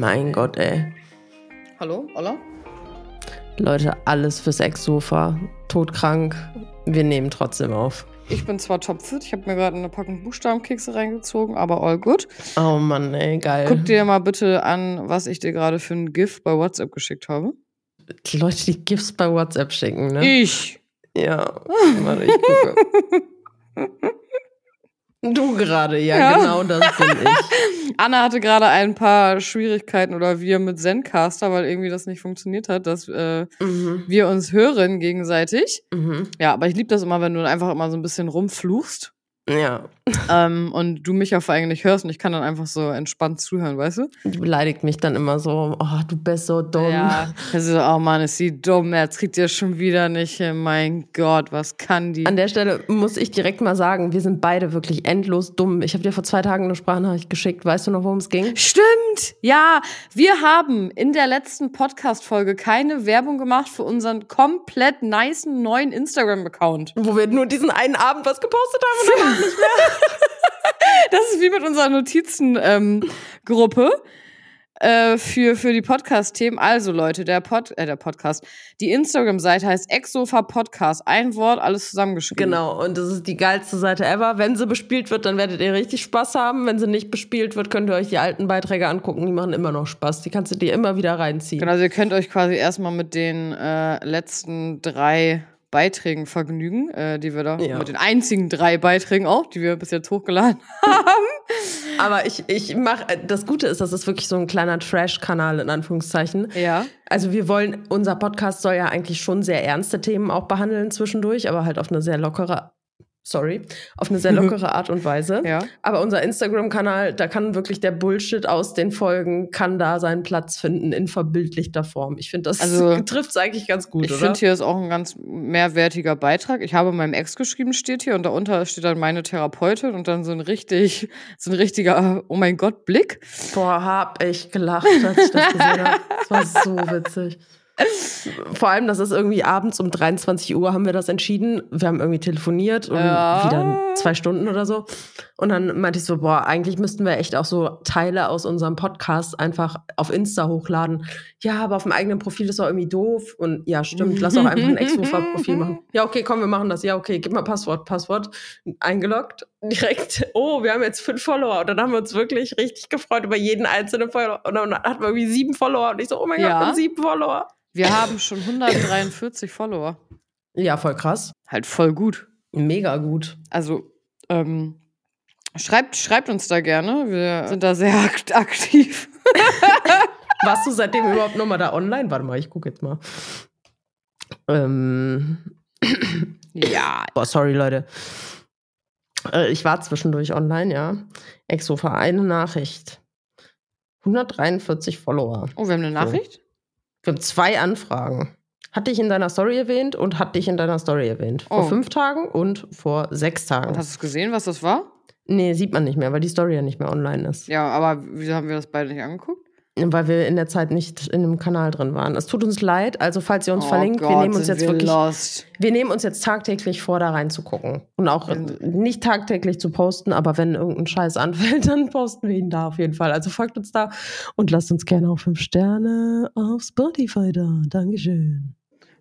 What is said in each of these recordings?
Mein Gott, ey. Hallo, Olla? Leute, alles fürs Ex-Sofa. Todkrank. Wir nehmen trotzdem auf. Ich bin zwar topfit, ich habe mir gerade eine Packung Buchstabenkekse reingezogen, aber all good. Oh Mann, ey, geil. Guck dir mal bitte an, was ich dir gerade für ein GIF bei WhatsApp geschickt habe. Die Leute, die GIFs bei WhatsApp schicken, ne? Ich. Ja. Warte, ich gucke. Du gerade, ja, Ja. genau das bin ich. Anna hatte gerade ein paar Schwierigkeiten oder wir mit Zencaster, weil irgendwie das nicht funktioniert hat, dass äh, Mhm. wir uns hören gegenseitig. Mhm. Ja, aber ich liebe das immer, wenn du einfach immer so ein bisschen rumfluchst Ja. Ähm, und du mich ja vor allem nicht hörst und ich kann dann einfach so entspannt zuhören, weißt du? Die beleidigt mich dann immer so, oh, du bist so dumm. Ja. Also, oh Mann, ist sie dumm, jetzt kriegt ihr schon wieder nicht hin. Mein Gott, was kann die? An der Stelle muss ich direkt mal sagen, wir sind beide wirklich endlos dumm. Ich habe dir vor zwei Tagen eine Sprachnachricht geschickt. Weißt du noch, worum es ging? Stimmt, ja. Wir haben in der letzten Podcast-Folge keine Werbung gemacht für unseren komplett nicen neuen Instagram-Account. Wo wir nur diesen einen Abend was gepostet haben. Und danach nicht mehr. Das ist wie mit unserer Notizen-Gruppe. äh, für, für die Podcast-Themen. Also, Leute, der, Pod, äh, der Podcast. Die Instagram-Seite heißt Exofa Podcast. Ein Wort, alles zusammengeschrieben. Genau, und das ist die geilste Seite ever. Wenn sie bespielt wird, dann werdet ihr richtig Spaß haben. Wenn sie nicht bespielt wird, könnt ihr euch die alten Beiträge angucken. Die machen immer noch Spaß. Die kannst du dir immer wieder reinziehen. Genau, also ihr könnt euch quasi erstmal mit den äh, letzten drei Beiträgen vergnügen, äh, die wir da, Ja. mit den einzigen drei Beiträgen auch, die wir bis jetzt hochgeladen haben. Aber ich, ich mache, das Gute ist, das ist wirklich so ein kleiner Trash-Kanal in Anführungszeichen. Ja. Also wir wollen, unser Podcast soll ja eigentlich schon sehr ernste Themen auch behandeln zwischendurch, aber halt auf eine sehr lockere, sorry, auf eine sehr lockere Art und Weise. Ja. Aber unser Instagram-Kanal, da kann wirklich der Bullshit aus den Folgen, kann da seinen Platz finden in verbildlichter Form. Ich finde, das Also, trifft es eigentlich ganz gut, Ich finde, hier ist auch ein ganz mehrwertiger Beitrag. Ich habe meinem Ex geschrieben, steht hier, und darunter steht dann meine Therapeutin und dann so ein richtig, so ein richtiger, oh mein Gott, Blick. Boah, hab ich gelacht, als ich das gesehen habe. Das war so witzig. Vor allem, das ist irgendwie abends um 23 Uhr haben wir das entschieden. Wir haben irgendwie telefoniert und Ja. wieder zwei Stunden oder so. Und dann meinte ich so, boah, eigentlich müssten wir echt auch so Teile aus unserem Podcast einfach auf Insta hochladen. Ja, aber auf dem eigenen Profil ist doch irgendwie doof. Und ja, stimmt, lass doch einfach ein Ex-Sofa-Profil machen. Ja, okay, komm, wir machen das. Ja, okay, gib mal Passwort, Passwort. Eingeloggt, direkt, oh, wir haben jetzt fünf Follower. Und dann haben wir uns wirklich richtig gefreut über jeden einzelnen Follower. Und dann hatten wir irgendwie sieben Follower. Und ich so, oh mein Ja. Gott, sieben Follower. Wir haben schon 143 Follower. Ja, voll krass. Halt voll gut. Mega gut. Also, ähm, schreibt, schreibt uns da gerne. Wir sind da sehr akt aktiv. Warst du seitdem überhaupt noch mal da online? Warte mal, ich gucke jetzt mal. Ähm, Ja. boah, sorry, Leute. Äh, ich war zwischendurch online, ja. Exofa, eine Nachricht. 143 Follower. Oh, wir haben eine Nachricht? Wir haben zwei Anfragen. Hat dich in deiner Story erwähnt und hat dich in deiner Story erwähnt. Vor Oh. fünf Tagen und vor sechs Tagen. Hast du es gesehen, was das war? nee, sieht man nicht mehr, weil die Story ja nicht mehr online ist. Ja, aber wieso haben wir das beide nicht angeguckt? Weil wir in der Zeit nicht in dem Kanal drin waren. Es tut uns leid, also falls ihr uns Oh verlinkt, wir Gott, nehmen uns jetzt wir wirklich. lost. Wir nehmen uns jetzt tagtäglich vor, da reinzugucken. Und auch Und- nicht tagtäglich zu posten, aber wenn irgendein Scheiß anfällt, dann posten wir ihn da auf jeden Fall. Also folgt uns da und lasst uns gerne auch fünf Sterne auf Spotify da. Dankeschön.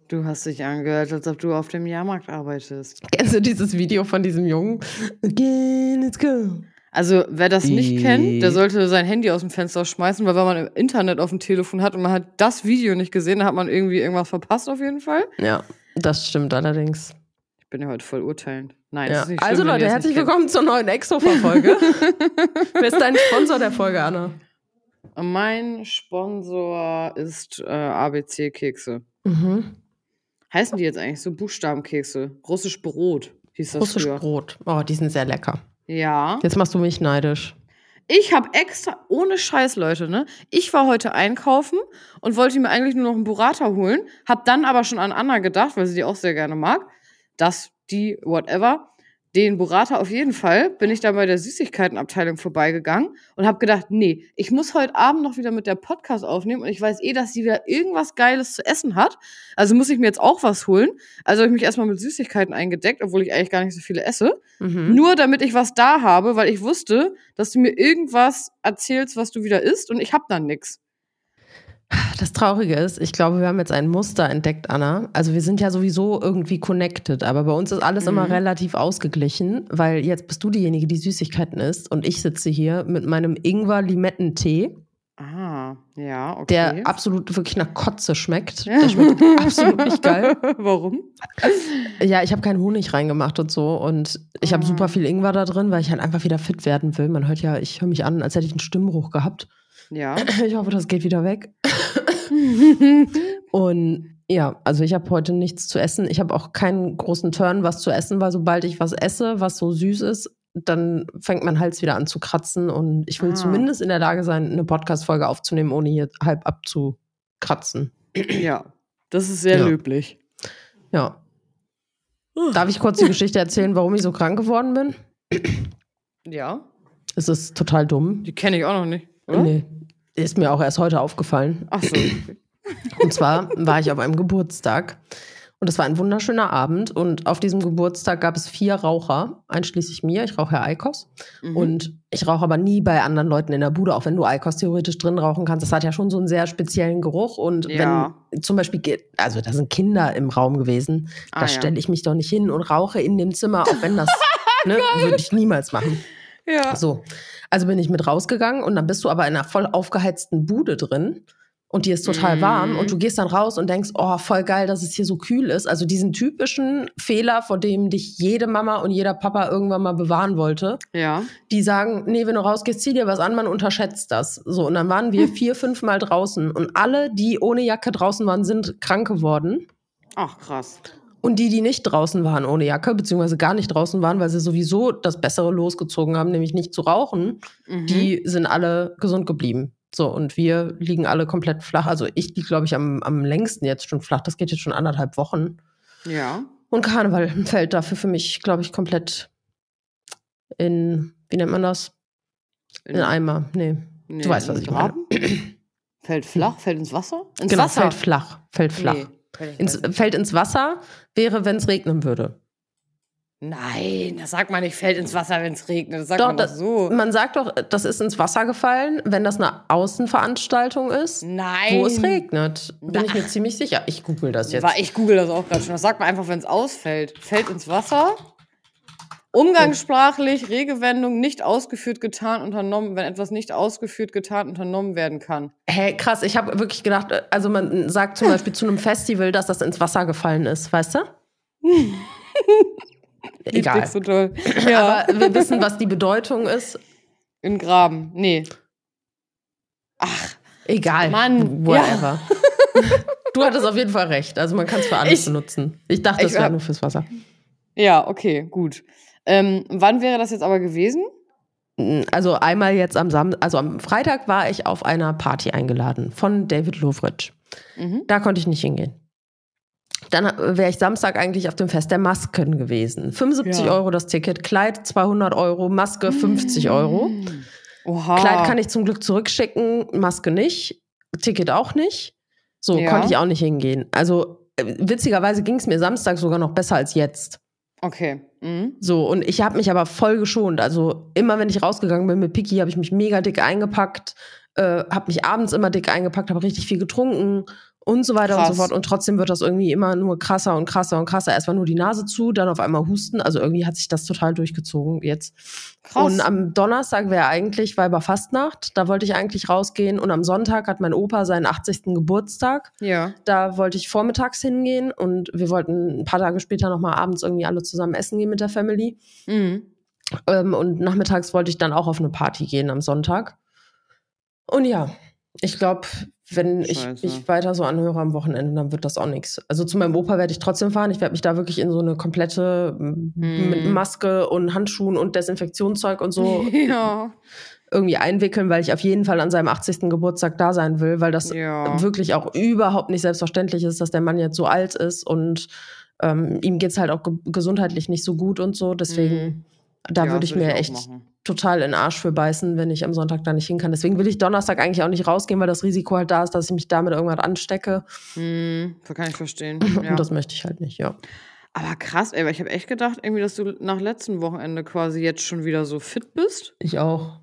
Du hast dich angehört, als ob du auf dem Jahrmarkt arbeitest. Kennst du dieses Video von diesem Jungen? Okay, let's go. Also, wer das nicht kennt, der sollte sein Handy aus dem Fenster schmeißen, weil wenn man im Internet auf dem Telefon hat und man hat das Video nicht gesehen, dann hat man irgendwie irgendwas verpasst auf jeden Fall. Ja, das stimmt allerdings. Ich bin ja heute voll urteilend. Nein, das Ja. ist nicht schlimm, Also Leute, herzlich willkommen zur neuen Exofa-Folge. Wer ist dein Sponsor der Folge, Anna? Mein Sponsor ist äh, ABC-Kekse. Mhm. Heißen die jetzt eigentlich so Buchstabenkekse? Russisch Brot hieß das Russisch früher. Brot. Oh, die sind sehr lecker. Ja. Jetzt machst du mich neidisch. Ich habe extra, ohne Scheiß, Leute, ne? Ich war heute einkaufen und wollte mir eigentlich nur noch einen Burrata holen, hab dann aber schon an Anna gedacht, weil sie die auch sehr gerne mag, dass die, whatever, den Burrata auf jeden Fall, bin ich dann bei der Süßigkeitenabteilung vorbeigegangen und habe gedacht, nee, ich muss heute Abend noch wieder mit der Podcast aufnehmen und ich weiß eh, dass sie wieder irgendwas Geiles zu essen hat. Also muss ich mir jetzt auch was holen. Also habe ich mich erstmal mit Süßigkeiten eingedeckt, obwohl ich eigentlich gar nicht so viele esse. Mhm. Nur damit ich was da habe, weil ich wusste, dass du mir irgendwas erzählst, was du wieder isst und ich hab dann nix. Das Traurige ist, ich glaube, wir haben jetzt ein Muster entdeckt, Anna. Also wir sind ja sowieso irgendwie connected, aber bei uns ist alles Mhm. immer relativ ausgeglichen, weil jetzt bist du diejenige, die Süßigkeiten isst und ich sitze hier mit meinem Ingwer-Limettentee, Ah, ja, okay. der absolut wirklich nach Kotze schmeckt. Der schmeckt absolut nicht geil. Warum? Ja, ich habe keinen Honig reingemacht und so und ich habe Ah. super viel Ingwer da drin, weil ich halt einfach wieder fit werden will. Man hört ja, ich höre mich an, als hätte ich einen Stimmbruch gehabt. Ja. Ich hoffe, das geht wieder weg. Und ja, also ich habe heute nichts zu essen. Ich habe auch keinen großen Turn, was zu essen, weil sobald ich was esse, was so süß ist, dann fängt mein Hals wieder an zu kratzen. Und ich will Ah. zumindest in der Lage sein, eine Podcast-Folge aufzunehmen, ohne hier halb abzukratzen. ja. Das ist sehr Ja. löblich. Ja. Darf ich kurz die Geschichte erzählen, warum ich so krank geworden bin? Ja. Es ist total dumm. Die kenne ich auch noch nicht. Oder? Nee. Ist mir auch erst heute aufgefallen. Ach so. Und zwar war ich auf einem Geburtstag und es war ein wunderschöner Abend und auf diesem Geburtstag gab es vier Raucher, einschließlich mir. Ich rauche ja Eikos Mhm. und ich rauche aber nie bei anderen Leuten in der Bude, auch wenn du Eikos theoretisch drin rauchen kannst. Das hat ja schon so einen sehr speziellen Geruch und Ja. wenn zum Beispiel, also da sind Kinder im Raum gewesen, Ah, da ja. stelle ich mich doch nicht hin und rauche in dem Zimmer, auch wenn das, ne, würde ich niemals machen. Ja. So, also bin ich mit rausgegangen und dann bist du aber in einer voll aufgeheizten Bude drin und die ist total Mhm. warm und du gehst dann raus und denkst, oh, voll geil, dass es hier so kühl ist. Also diesen typischen Fehler, vor dem dich jede Mama und jeder Papa irgendwann mal bewahren wollte. Ja. Die sagen, nee, wenn du rausgehst, zieh dir was an, man unterschätzt das. So, und dann waren wir vier, fünf Mal draußen und alle, die ohne Jacke draußen waren, sind krank geworden. Ach, krass. Und die, die nicht draußen waren ohne Jacke, beziehungsweise gar nicht draußen waren, weil sie sowieso das Bessere losgezogen haben, nämlich nicht zu rauchen, Mhm. die sind alle gesund geblieben. So, und wir liegen alle komplett flach. Also ich liege, glaube ich, am, am längsten jetzt schon flach. Das geht jetzt schon anderthalb Wochen. Ja. Und Karneval fällt dafür für mich, glaube ich, komplett in, wie nennt man das? In Eimer. Nee. Nee, du weißt, was in ich meine. Graben? Fällt flach? Fällt ins Wasser? Ins genau, Wasser? fällt flach. Fällt flach. Nee, Ins, fällt ins Wasser wäre, wenn es regnen würde. Nein, das sagt man nicht, fällt ins Wasser, wenn es regnet. Das sagt Doch, man doch das- so. Man sagt doch, das ist ins Wasser gefallen, wenn das eine Außenveranstaltung ist, Nein. wo es regnet. Bin ich Na. mir ziemlich sicher. Ich google das jetzt. Ich google das auch gerade schon. Das sagt man einfach, wenn es ausfällt. Fällt ins Wasser. Umgangssprachlich, Regewendung, nicht ausgeführt, getan, unternommen, wenn etwas nicht ausgeführt, getan, unternommen werden kann. Hä, krass, ich habe wirklich gedacht, äh, also man sagt zum Beispiel zu einem Festival, dass das ins Wasser gefallen ist, weißt du? Egal. So toll. Ja, Aber wir wissen, was die Bedeutung ist. in Graben. Nee. Ach, Egal. Mann, Whatever. Du hattest auf jeden Fall recht. Also man kann es für alles Ich- benutzen. Ich dachte, es wäre nur fürs Wasser. ja, okay, gut. Ähm, wann wäre das jetzt aber gewesen? Also einmal jetzt am Sam also am Freitag war ich auf einer Party eingeladen von David Lovritch. Mhm. Da konnte ich nicht hingehen. Dann wäre ich Samstag eigentlich auf dem Fest der Masken gewesen. 75 Ja. Euro das Ticket, Kleid 200 Euro, Maske 50 Euro. Oha. Kleid kann ich zum Glück zurückschicken, Maske nicht, Ticket auch nicht. So Ja. konnte ich auch nicht hingehen. Also äh, witzigerweise ging es mir Samstag sogar noch besser als jetzt. Okay. Mhm. So, und ich habe mich aber voll geschont. Also immer wenn ich rausgegangen bin mit Piki, habe ich mich mega dick eingepackt, äh, habe mich abends immer dick eingepackt, habe richtig viel getrunken und so weiter und Krass. so fort. Und trotzdem wird das irgendwie immer nur krasser und krasser und krasser. Erst war nur die Nase zu, dann auf einmal Husten. Also irgendwie hat sich das total durchgezogen jetzt. Krass. Und am Donnerstag wäre eigentlich Weiberfastnacht. Da wollte ich eigentlich rausgehen. Und am Sonntag hat mein Opa seinen 80. Geburtstag. ja. Da wollte ich vormittags hingehen und wir wollten ein paar Tage später nochmal abends irgendwie alle zusammen essen gehen mit der Family. Mhm. Ähm, und nachmittags wollte ich dann auch auf eine Party gehen am Sonntag. Und ja, ich glaube, wenn ich Scheiße. mich weiter so anhöre am Wochenende, dann wird das auch nichts. Also zu meinem Opa werde ich trotzdem fahren. Ich werde mich da wirklich in so eine komplette Hm. mit Maske und Handschuhen und Desinfektionszeug und so ja. irgendwie einwickeln, weil ich auf jeden Fall an seinem 80. Geburtstag da sein will, weil das Ja. wirklich auch überhaupt nicht selbstverständlich ist, dass der Mann jetzt so alt ist und ähm, ihm geht's halt auch ge gesundheitlich nicht so gut und so. Deswegen, Mhm. da Ja, würde ich mir echt machen. Total in den Arsch für beißen, wenn ich am Sonntag da nicht hin kann. Deswegen will ich Donnerstag eigentlich auch nicht rausgehen, weil das Risiko halt da ist, dass ich mich damit irgendwas anstecke. Das kann ich verstehen. Ja. Und das möchte ich halt nicht, ja. Aber krass, ey, weil ich habe echt gedacht, irgendwie, dass du nach letztem Wochenende quasi jetzt schon wieder so fit bist. Ich auch.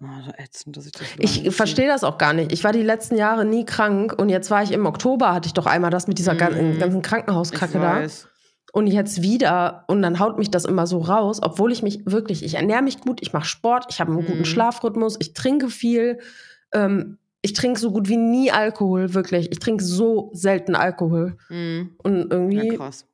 Oh, so ätzend, dass ich das Ich verstehe das auch gar nicht. Ich war die letzten Jahre nie krank und jetzt war ich im Oktober, hatte ich doch einmal das mit dieser Mhm. ganzen, Krankenhauskacke da. Und jetzt wieder und dann haut mich das immer so raus, obwohl ich mich wirklich, ich ernähre mich gut, ich mache Sport, ich habe einen guten Mhm. Schlafrhythmus, ich trinke viel. Ähm, ich trinke so gut wie nie Alkohol, wirklich. Ich trinke so selten Alkohol. Mhm. Und irgendwie Ja, krass.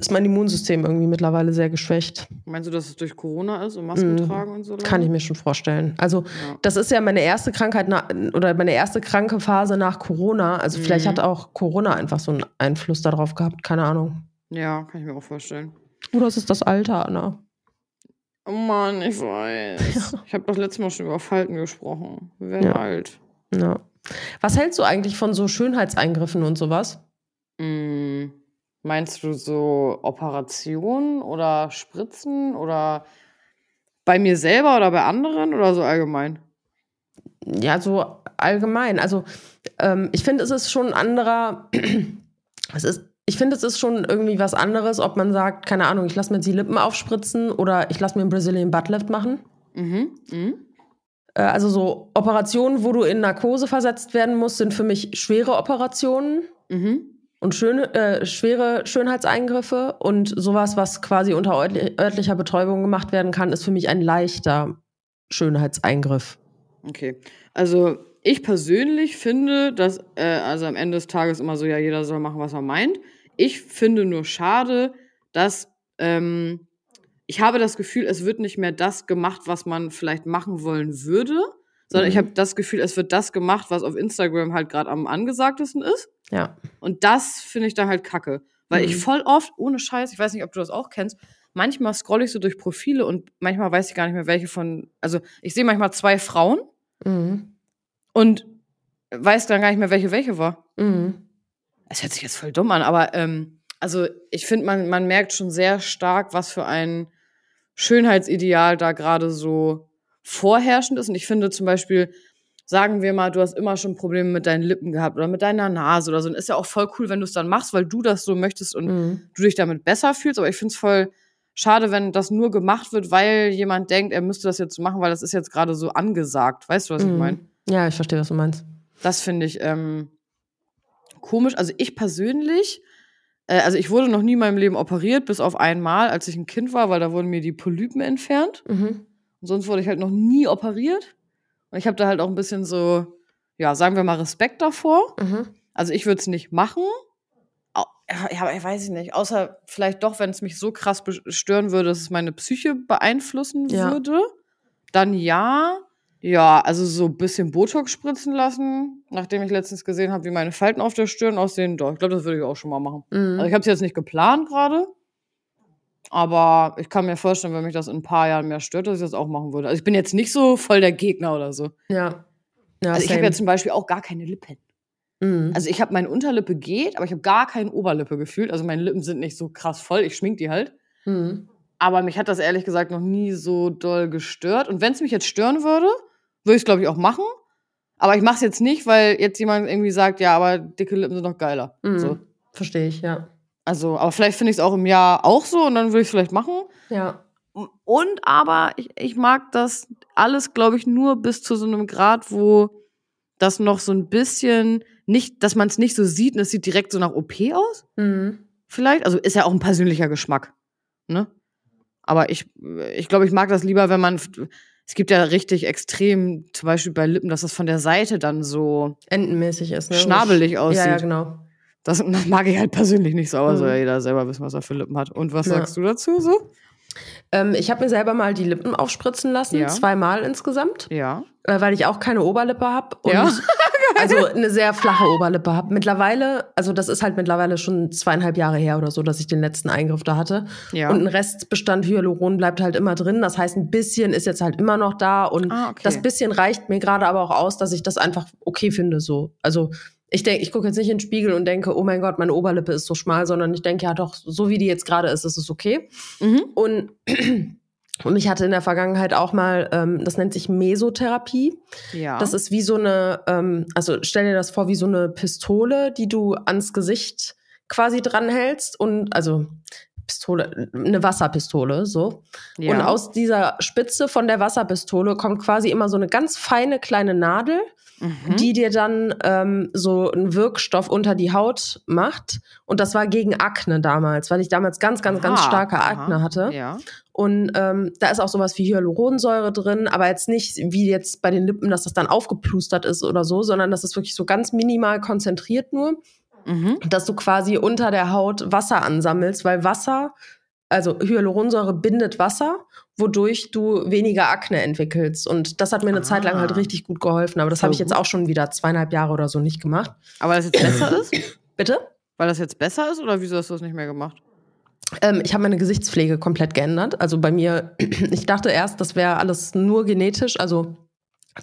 ist mein Immunsystem irgendwie mittlerweile sehr geschwächt. Meinst du, dass es durch Corona ist und Masken Mhm. tragen und so? Kann ich mir schon vorstellen. Also, Ja. das ist ja meine erste Krankheit na- oder meine erste kranke Phase nach Corona. Also, vielleicht Mhm. hat auch Corona einfach so einen Einfluss darauf gehabt. Keine Ahnung. Ja, kann ich mir auch vorstellen. Oder es ist das Alter, Anna. Oh Mann, ich weiß. Ich habe das letzte Mal schon über Falten gesprochen. Wir werden Ja. alt. Ja. Was hältst du eigentlich von so Schönheitseingriffen und sowas? Mm, Meinst du so Operationen oder Spritzen oder bei mir selber oder bei anderen oder so allgemein? Ja, so allgemein. Also, ähm, ich finde, es ist schon ein anderer. es ist, ich finde, es ist schon irgendwie was anderes, ob man sagt, keine Ahnung, ich lasse mir jetzt die Lippen aufspritzen oder ich lasse mir einen Brazilian Buttlift machen. Mhm. mhm. Äh, Also so Operationen, wo du in Narkose versetzt werden musst, sind für mich schwere Operationen Mhm. und schöne, äh, schwere Schönheitseingriffe. Und sowas, was quasi unter örtli- örtlicher Betäubung gemacht werden kann, ist für mich ein leichter Schönheitseingriff. Okay. Also ich persönlich finde, dass, äh, also am Ende des Tages immer so, ja, jeder soll machen, was er meint. Ich finde nur schade, dass ähm, ich habe das Gefühl, es wird nicht mehr das gemacht, was man vielleicht machen wollen würde, sondern Mhm. ich habe das Gefühl, es wird das gemacht, was auf Instagram halt gerade am angesagtesten ist. Ja. Und das finde ich dann halt kacke. Weil ich Mhm. voll oft, ohne Scheiß, ich weiß nicht, ob du das auch kennst, manchmal scrolle ich so durch Profile und manchmal weiß ich gar nicht mehr, welche von. Also ich sehe manchmal zwei Frauen Mhm. und weiß dann gar nicht mehr, welche welche war. Mhm. Es hört sich jetzt voll dumm an, aber ähm, also ich finde, man, man merkt schon sehr stark, was für ein Schönheitsideal da gerade so vorherrschend ist. Und ich finde zum Beispiel, sagen wir mal, du hast immer schon Probleme mit deinen Lippen gehabt oder mit deiner Nase oder so. Und ist ja auch voll cool, wenn du es dann machst, weil du das so möchtest und Mhm. du dich damit besser fühlst. Aber ich finde es voll schade, wenn das nur gemacht wird, weil jemand denkt, er müsste das jetzt machen, weil das ist jetzt gerade so angesagt. Weißt du, was ich Mhm. meine? Ja, ich verstehe, was du meinst. Das finde ich ähm, komisch. Also ich persönlich, äh, also ich wurde noch nie in meinem Leben operiert, bis auf einmal, als ich ein Kind war, weil da wurden mir die Polypen entfernt. Mhm. Und sonst wurde ich halt noch nie operiert. Und ich habe da halt auch ein bisschen so, ja, sagen wir mal, Respekt davor. Mhm. Also ich würde es nicht machen. Ja, ich weiß nicht. Außer vielleicht doch, wenn es mich so krass stören würde, dass es meine Psyche beeinflussen Ja. würde. Dann ja. Ja, also so ein bisschen Botox spritzen lassen, nachdem ich letztens gesehen habe, wie meine Falten auf der Stirn aussehen. Doch, ich glaube, das würde ich auch schon mal machen. Mhm. Also ich habe es jetzt nicht geplant gerade. Aber ich kann mir vorstellen, wenn mich das in ein paar Jahren mehr stört, dass ich das auch machen würde. Also ich bin jetzt nicht so voll der Gegner oder so. ja. ja. Also ich habe ja zum Beispiel auch gar keine Lippen. Mhm. Also ich habe meine Unterlippe geht, aber ich habe gar keine Oberlippe gefühlt. Also meine Lippen sind nicht so krass voll. Ich schmink die halt. Mhm. Aber mich hat das ehrlich gesagt noch nie so doll gestört. Und wenn es mich jetzt stören würde, würde ich es glaube ich auch machen. Aber ich mache es jetzt nicht, weil jetzt jemand irgendwie sagt, ja, aber dicke Lippen sind noch geiler. Mhm. So. Verstehe ich, ja. Also, aber vielleicht finde ich es auch im Jahr auch so und dann würde ich es vielleicht machen. Ja. Und aber ich, ich mag das alles, glaube ich, nur bis zu so einem Grad, wo das noch so ein bisschen nicht, dass man es nicht so sieht und es sieht direkt so nach OP aus. Mhm. Vielleicht. Also ist ja auch ein persönlicher Geschmack. Ne? Aber ich, ich glaube, ich mag das lieber, wenn man. Es gibt ja richtig extrem, zum Beispiel bei Lippen, dass das von der Seite dann so. Entenmäßig ist, ne? Schnabelig Ja, ja, aussieht. genau. Das, das mag ich halt persönlich nicht so, aber Mhm. soll ja jeder selber wissen, was er für Lippen hat. Und was Ja. sagst du dazu so? Ähm, ich habe mir selber mal die Lippen aufspritzen lassen, Ja. zweimal insgesamt, Ja. Äh, weil ich auch keine Oberlippe habe. Und Ja. also eine sehr flache Oberlippe habe. Mittlerweile, also das ist halt mittlerweile schon zweieinhalb Jahre her oder so, dass ich den letzten Eingriff da hatte. Ja. Und ein Restbestand Hyaluron bleibt halt immer drin. Das heißt, ein bisschen ist jetzt halt immer noch da. Und Ah, okay. das bisschen reicht mir gerade aber auch aus, dass ich das einfach okay finde. So. Also ich denke, ich gucke jetzt nicht in den Spiegel und denke, oh mein Gott, meine Oberlippe ist so schmal, sondern ich denke, ja doch, so wie die jetzt gerade ist, ist es okay. mhm. Und, und ich hatte in der Vergangenheit auch mal, ähm, das nennt sich Mesotherapie. Ja. Das ist wie so eine, ähm, also stell dir das vor, wie so eine Pistole, die du ans Gesicht quasi dranhältst. Und also Pistole, eine Wasserpistole, so. Ja. Und aus dieser Spitze von der Wasserpistole kommt quasi immer so eine ganz feine kleine Nadel, Mhm. die dir dann ähm, so einen Wirkstoff unter die Haut macht. Und das war gegen Akne damals, weil ich damals ganz, ganz, ganz Aha, starke aha. Akne hatte. Ja. Und ähm, da ist auch sowas wie Hyaluronsäure drin, aber jetzt nicht wie jetzt bei den Lippen, dass das dann aufgeplustert ist oder so, sondern das ist wirklich so ganz minimal konzentriert nur, Mhm. dass du quasi unter der Haut Wasser ansammelst, weil Wasser, also Hyaluronsäure bindet Wasser, wodurch du weniger Akne entwickelst. Und das hat mir eine Zeit lang halt Ah. richtig gut geholfen, aber das habe ich jetzt auch schon wieder zweieinhalb Jahre oder so nicht gemacht. Aber weil das jetzt besser ist? Bitte? Weil das jetzt besser ist oder wieso hast du das nicht mehr gemacht? Ähm, ich habe meine Gesichtspflege komplett geändert. Also bei mir, ich dachte erst, das wäre alles nur genetisch. Also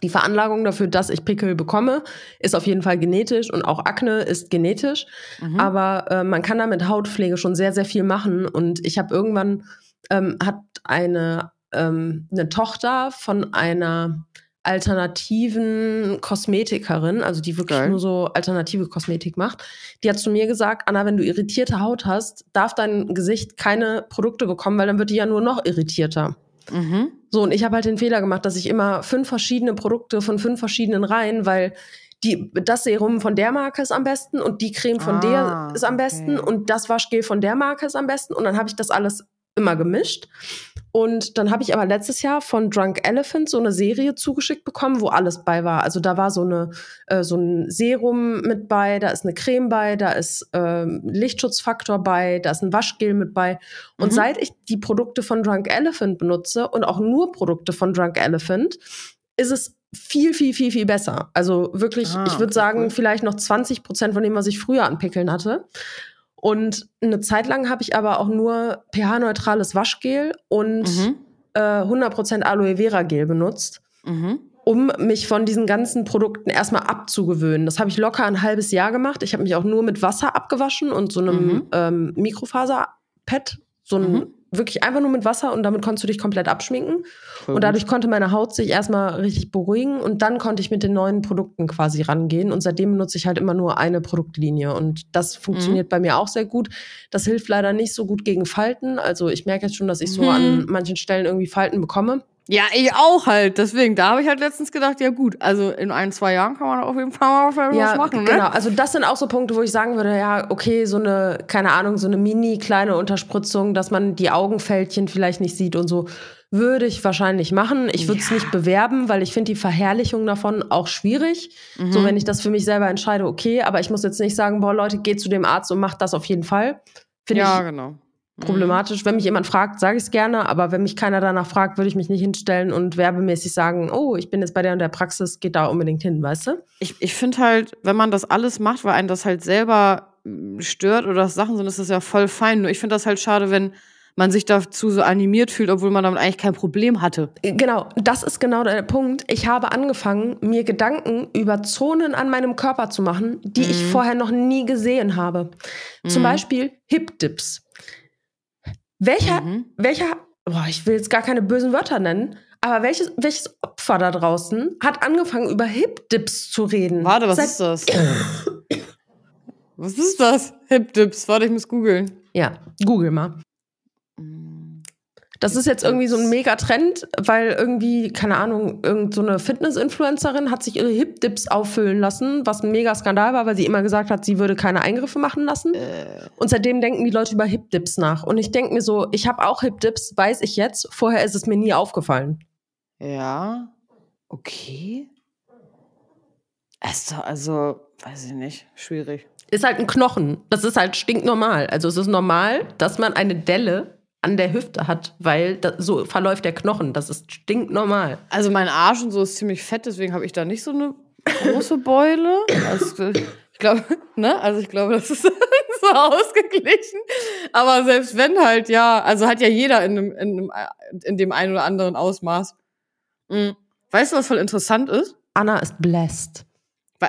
die Veranlagung dafür, dass ich Pickel bekomme, ist auf jeden Fall genetisch und auch Akne ist genetisch. Mhm. Aber äh, man kann da mit Hautpflege schon sehr, sehr viel machen. Und ich habe irgendwann, ähm, hat eine, ähm, eine Tochter von einer alternativen Kosmetikerin, also die wirklich Geil. nur so alternative Kosmetik macht, die hat zu mir gesagt, Anna, wenn du irritierte Haut hast, darf dein Gesicht keine Produkte bekommen, weil dann wird die ja nur noch irritierter. Mhm. So, und ich habe halt den Fehler gemacht, dass ich immer fünf verschiedene Produkte von fünf verschiedenen Reihen, weil die, das Serum von der Marke ist am besten und die Creme von Ah, der ist am okay. besten und das Waschgel von der Marke ist am besten und dann habe ich das alles immer gemischt. Und dann habe ich aber letztes Jahr von Drunk Elephant so eine Serie zugeschickt bekommen, wo alles bei war. Also da war so eine äh, so ein Serum mit bei, da ist eine Creme bei, da ist ähm, Lichtschutzfaktor bei, da ist ein Waschgel mit bei. Und Mhm. seit ich die Produkte von Drunk Elephant benutze und auch nur Produkte von Drunk Elephant, ist es viel, viel, viel, viel besser. Also wirklich, Ah, ich würde okay, sagen, cool. vielleicht noch 20 Prozent von dem, was ich früher an Pickeln hatte. Und eine Zeit lang habe ich aber auch nur pH-neutrales Waschgel und Mhm. äh, 100% Aloe Vera Gel benutzt, Mhm. um mich von diesen ganzen Produkten erstmal abzugewöhnen. Das habe ich locker ein halbes Jahr gemacht. Ich habe mich auch nur mit Wasser abgewaschen und so einem Mhm. ähm, Mikrofaser-Pad. So ein, Mhm. Wirklich einfach nur mit Wasser und damit konntest du dich komplett abschminken. Voll Und dadurch konnte meine Haut sich erstmal richtig beruhigen und dann konnte ich mit den neuen Produkten quasi rangehen. Und seitdem benutze ich halt immer nur eine Produktlinie. Und das funktioniert bei mir auch sehr gut. Das hilft leider nicht so gut gegen Falten. Also ich merke jetzt schon, dass ich so Mhm. an manchen Stellen irgendwie Falten bekomme. Ja, ich auch halt. Deswegen, da habe ich halt letztens gedacht, ja gut, also in ein, zwei Jahren kann man auf jeden Fall mal was Ja, machen, genau. ne? Also das sind auch so Punkte, wo ich sagen würde, ja, okay, so eine, keine Ahnung, so eine mini kleine Unterspritzung, dass man die Augenfältchen vielleicht nicht sieht und so, würde ich wahrscheinlich machen. Ich würde es Ja. nicht bewerben, weil ich finde die Verherrlichung davon auch schwierig. Mhm. So, wenn ich das für mich selber entscheide, okay, aber ich muss jetzt nicht sagen, boah, Leute, geht zu dem Arzt und macht das auf jeden Fall. Finde ja, ich genau. Mhm. problematisch. Wenn mich jemand fragt, sage ich es gerne, aber wenn mich keiner danach fragt, würde ich mich nicht hinstellen und werbemäßig sagen, oh, ich bin jetzt bei der und der Praxis, geht da unbedingt hin, weißt du? Ich, ich finde halt, wenn man das alles macht, weil einen das halt selber mm, stört oder das Sachen sind, ist das ja voll fein. Nur ich finde das halt schade, wenn man sich dazu so animiert fühlt, obwohl man damit eigentlich kein Problem hatte. Genau, das ist genau der Punkt. Ich habe angefangen, mir Gedanken über Zonen an meinem Körper zu machen, die ich Mhm. vorher noch nie gesehen habe. Zum Mhm. Beispiel Hip-Dips. Welcher, Mhm. welcher, boah, ich will jetzt gar keine bösen Wörter nennen, aber welches, welches Opfer da draußen hat angefangen, über Hip-Dips zu reden? Warte, was Seit- ist das? was ist das? Hip-Dips. Warte, ich muss googeln. Ja, google mal. Mm. Das ist jetzt irgendwie so ein. Megatrend, weil irgendwie, keine Ahnung, irgend so eine Fitness-Influencerin hat sich ihre Hip-Dips auffüllen lassen, was ein mega Skandal war, weil sie immer gesagt hat, sie würde keine Eingriffe machen lassen. Äh, Und seitdem denken die Leute über Hip-Dips nach. Und ich denke mir so, ich habe auch Hip-Dips, weiß ich jetzt. Vorher ist es mir nie aufgefallen. ja. Okay. Also, also, weiß ich nicht. Schwierig. Ist halt ein Knochen. Das ist halt stinknormal. Also es ist normal, dass man eine Delle an der Hüfte hat, weil das, so verläuft der Knochen. Das ist stinknormal. Also mein Arsch und so ist ziemlich fett, deswegen habe ich da nicht so eine große Beule. Also, ich glaube, ne? Also ich glaube, das ist so ausgeglichen. Aber selbst wenn halt, ja, also hat ja jeder in dem, in dem, in dem einen oder anderen Ausmaß. Mhm. Weißt du, was voll interessant ist? Anna ist blessed.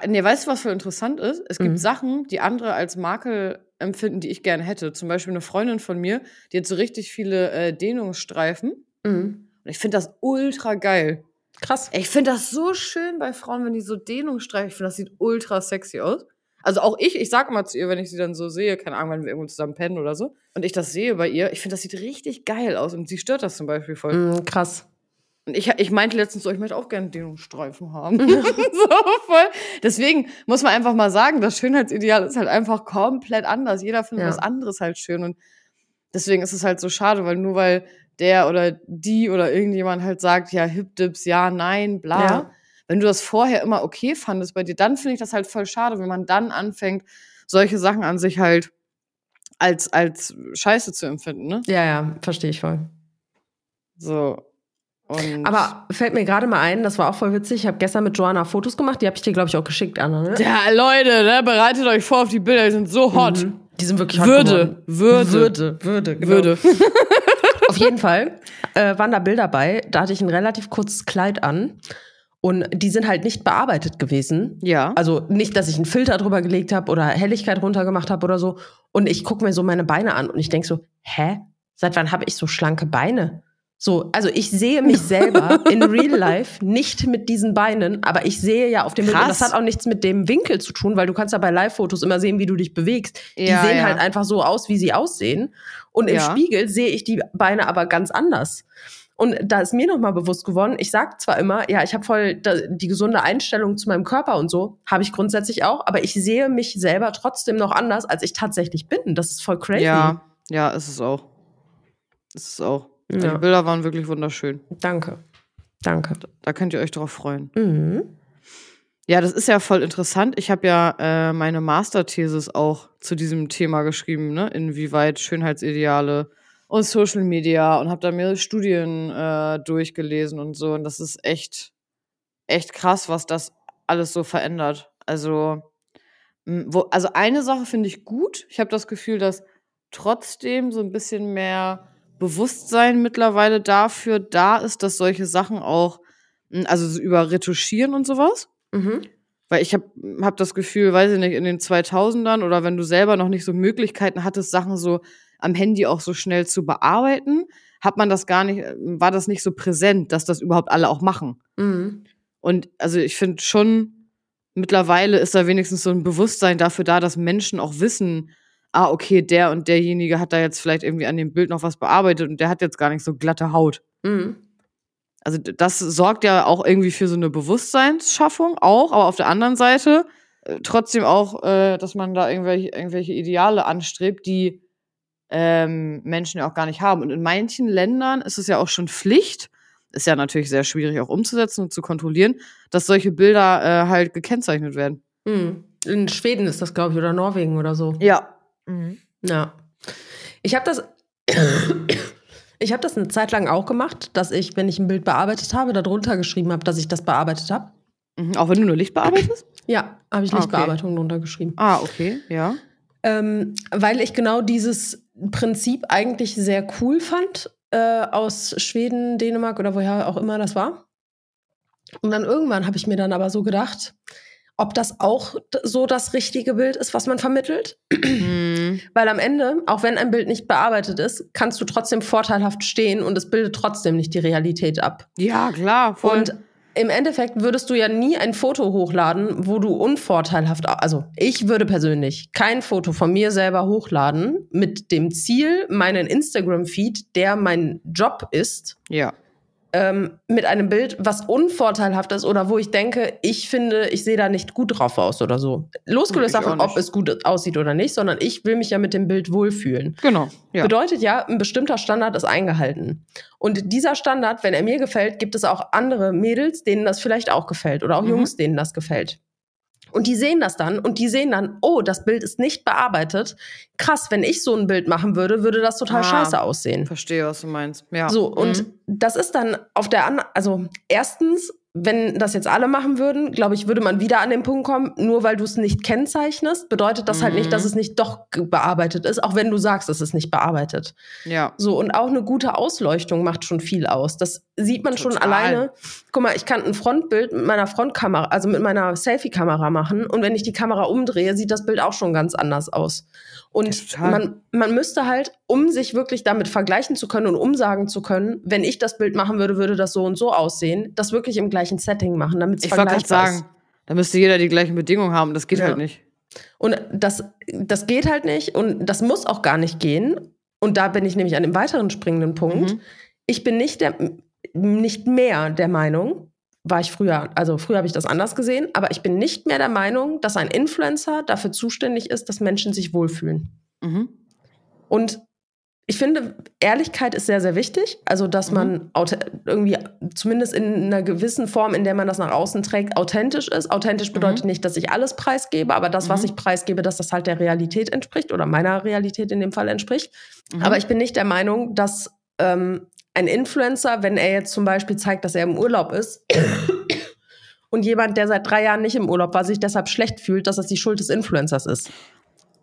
Nee, weißt du, was voll interessant ist? Es gibt Mhm. Sachen, die andere als Makel empfinden, die ich gerne hätte. Zum Beispiel eine Freundin von mir, die hat so richtig viele äh, Dehnungsstreifen. Mhm. Und ich finde das ultra geil. Krass. Ich finde das so schön bei Frauen, wenn die so Dehnungsstreifen, ich finde, das sieht ultra sexy aus. Also auch ich, ich sag mal zu ihr, wenn ich sie dann so sehe, keine Ahnung, wenn wir irgendwo zusammen pennen oder so, und ich das sehe bei ihr, ich finde, das sieht richtig geil aus und sie stört das zum Beispiel voll. Mm, krass. Und ich, ich meinte letztens so, ich möchte auch gerne Dehnungsstreifen haben. so voll. Deswegen muss man einfach mal sagen, das Schönheitsideal ist halt einfach komplett anders. Jeder findet Ja. was anderes halt schön. Und deswegen ist es halt so schade, weil nur weil der oder die oder irgendjemand halt sagt, ja, Hip-Dips, ja, nein, bla. Ja. Wenn du das vorher immer okay fandest bei dir, dann finde ich das halt voll schade, wenn man dann anfängt, solche Sachen an sich halt als, als Scheiße zu empfinden, ne? Ja, ja, verstehe ich voll. So. Und Aber fällt mir gerade mal ein, das war auch voll witzig. Ich habe gestern mit Joanna Fotos gemacht, die habe ich dir, glaube ich, auch geschickt, Anna. Ne? Ja, Leute, ne, bereitet euch vor auf die Bilder, die sind so hot. Mhm. Die sind wirklich hot Würde. Würde. Würde, Würde, genau. Würde. Auf jeden Fall äh, waren da Bilder bei. Da hatte ich ein relativ kurzes Kleid an. Und die sind halt nicht bearbeitet gewesen. Ja. Also nicht, dass ich einen Filter drüber gelegt habe oder Helligkeit runtergemacht habe oder so. Und ich gucke mir so meine Beine an und ich denk so, hä? Seit wann habe ich so schlanke Beine? So, also ich sehe mich selber in real life nicht mit diesen Beinen, aber ich sehe ja auf dem Bild, und das hat auch nichts mit dem Winkel zu tun, weil du kannst ja bei Live-Fotos immer sehen, wie du dich bewegst. Die Ja, sehen ja. halt einfach so aus, wie sie aussehen. Und im Ja. Spiegel sehe ich die Beine aber ganz anders. Und da ist mir nochmal bewusst geworden, ich sag zwar immer, ja, ich habe voll die gesunde Einstellung zu meinem Körper und so, habe ich grundsätzlich auch, aber ich sehe mich selber trotzdem noch anders, als ich tatsächlich bin. Das ist voll crazy. Ja, ja, ist es auch. Ist es auch. Ja. Die Bilder waren wirklich wunderschön. Danke. Danke. Da könnt ihr euch drauf freuen. Mhm. Ja, das ist ja voll interessant. Ich habe ja äh, meine Masterthesis auch zu diesem Thema geschrieben, ne? Inwieweit Schönheitsideale und Social Media und habe da mehrere Studien äh, durchgelesen und so. Und das ist echt, echt krass, was das alles so verändert. Also, wo, also eine Sache finde ich gut. Ich habe das Gefühl, dass trotzdem so ein bisschen mehr Bewusstsein mittlerweile dafür da ist, dass solche Sachen auch, m, also so über Retuschieren und sowas. Mhm. Weil ich habe hab das Gefühl, weiß ich nicht, in den 2000ern oder wenn du selber noch nicht so Möglichkeiten hattest, Sachen so am Handy auch so schnell zu bearbeiten, hat man das gar nicht, war das nicht so präsent, dass das überhaupt alle auch machen. Mhm. Und also ich finde schon, mittlerweile ist da wenigstens so ein Bewusstsein dafür da, dass Menschen auch wissen, ah, okay, der und derjenige hat da jetzt vielleicht irgendwie an dem Bild noch was bearbeitet und der hat jetzt gar nicht so glatte Haut. Mhm. Also das sorgt ja auch irgendwie für so eine Bewusstseinsschaffung auch, aber auf der anderen Seite äh, trotzdem auch, äh, dass man da irgendwelche, irgendwelche Ideale anstrebt, die ähm, Menschen ja auch gar nicht haben. Und in manchen Ländern ist es ja auch schon Pflicht, ist ja natürlich sehr schwierig auch umzusetzen und zu kontrollieren, dass solche Bilder äh, halt gekennzeichnet werden. Mhm. In Schweden ist das, glaube ich, oder Norwegen oder so. Ja. Ja. Ich habe das. Ich habe das eine Zeit lang auch gemacht, dass ich, wenn ich ein Bild bearbeitet habe, darunter geschrieben habe, dass ich das bearbeitet habe. Mhm. Auch wenn du nur Licht bearbeitest? Ja, habe ich Ah, okay. Lichtbearbeitung drunter geschrieben. ah, okay, ja. Ähm, weil ich genau dieses Prinzip eigentlich sehr cool fand, äh, aus Schweden, Dänemark oder woher auch immer das war. Und dann irgendwann habe ich mir dann aber so gedacht, ob das auch so das richtige Bild ist, was man vermittelt. Mhm. Weil am Ende, auch wenn ein Bild nicht bearbeitet ist, kannst du trotzdem vorteilhaft stehen und es bildet trotzdem nicht die Realität ab. Ja, klar, voll. Und im Endeffekt würdest du ja nie ein Foto hochladen, wo du unvorteilhaft, also ich würde persönlich kein Foto von mir selber hochladen mit dem Ziel, meinen Instagram-Feed, der mein Job ist, ja. Ähm, mit einem Bild, was unvorteilhaft ist oder wo ich denke, ich finde, ich sehe da nicht gut drauf aus oder so. Losgelöst auch davon, ob es gut aussieht oder nicht, sondern ich will mich ja mit dem Bild wohlfühlen. Genau. Ja. Bedeutet ja, ein bestimmter Standard ist eingehalten. Und dieser Standard, wenn er mir gefällt, gibt es auch andere Mädels, denen das vielleicht auch gefällt oder auch Mhm. Jungs, denen das gefällt. Und die sehen das dann und die sehen dann, oh, das Bild ist nicht bearbeitet. Krass, wenn ich so ein Bild machen würde, würde das total Ah. scheiße aussehen. Verstehe, was du meinst. Ja. So, und Mhm. das ist dann auf der anderen, also erstens, wenn das jetzt alle machen würden, glaube ich, würde man wieder an den Punkt kommen, nur weil du es nicht kennzeichnest, bedeutet das halt Mhm. nicht, dass es nicht doch bearbeitet ist, auch wenn du sagst, es ist nicht bearbeitet. Ja. So, und auch eine gute Ausleuchtung macht schon viel aus. Das sieht man schon Total. alleine. Guck mal, ich kann ein Frontbild mit meiner Frontkamera, also mit meiner Selfie-Kamera machen. Und wenn ich die Kamera umdrehe, sieht das Bild auch schon ganz anders aus. Und man, man müsste halt, um sich wirklich damit vergleichen zu können und umsagen zu können, wenn ich das Bild machen würde, würde das so und so aussehen, das wirklich im gleichen Setting machen, damit es Ich wollte gerade vergleichbar sagen, da müsste jeder die gleichen Bedingungen haben. Das geht Ja. halt nicht. Und das, das geht halt nicht und das muss auch gar nicht gehen. Und da bin ich nämlich an dem weiteren springenden Punkt. Mhm. Ich bin nicht, der, nicht mehr der Meinung, war ich früher, also früher habe ich das anders gesehen, aber ich bin nicht mehr der Meinung, dass ein Influencer dafür zuständig ist, dass Menschen sich wohlfühlen. Mhm. Und ich finde, Ehrlichkeit ist sehr, sehr wichtig. Also, dass Mhm. man irgendwie, zumindest in einer gewissen Form, in der man das nach außen trägt, authentisch ist. Authentisch bedeutet nicht, dass ich alles preisgebe, aber das, was Mhm. ich preisgebe, dass das halt der Realität entspricht oder meiner Realität in dem Fall entspricht. Mhm. Aber ich bin nicht der Meinung, dass ähm, ein Influencer, wenn er jetzt zum Beispiel zeigt, dass er im Urlaub ist und jemand, der seit drei Jahren nicht im Urlaub war, sich deshalb schlecht fühlt, dass das die Schuld des Influencers ist.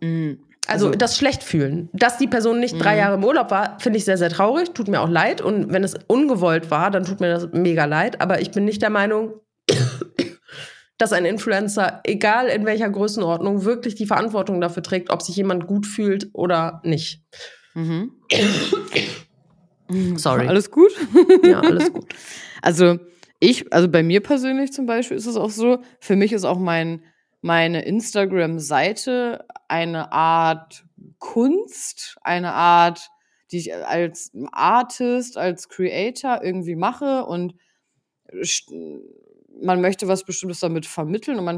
Mhm. Also, Also- das Schlechtfühlen. Dass die Person nicht drei Mhm. Jahre im Urlaub war, finde ich sehr, sehr traurig, tut mir auch leid. Und wenn es ungewollt war, dann tut mir das mega leid. Aber ich bin nicht der Meinung, dass ein Influencer, egal in welcher Größenordnung, wirklich die Verantwortung dafür trägt, ob sich jemand gut fühlt oder nicht. Mhm. Sorry. Alles gut? Ja, alles gut. Also ich, also bei mir persönlich zum Beispiel ist es auch so, für mich ist auch mein, meine Instagram-Seite eine Art Kunst, eine Art, die ich als Artist, als Creator irgendwie mache und man möchte was Bestimmtes damit vermitteln und man,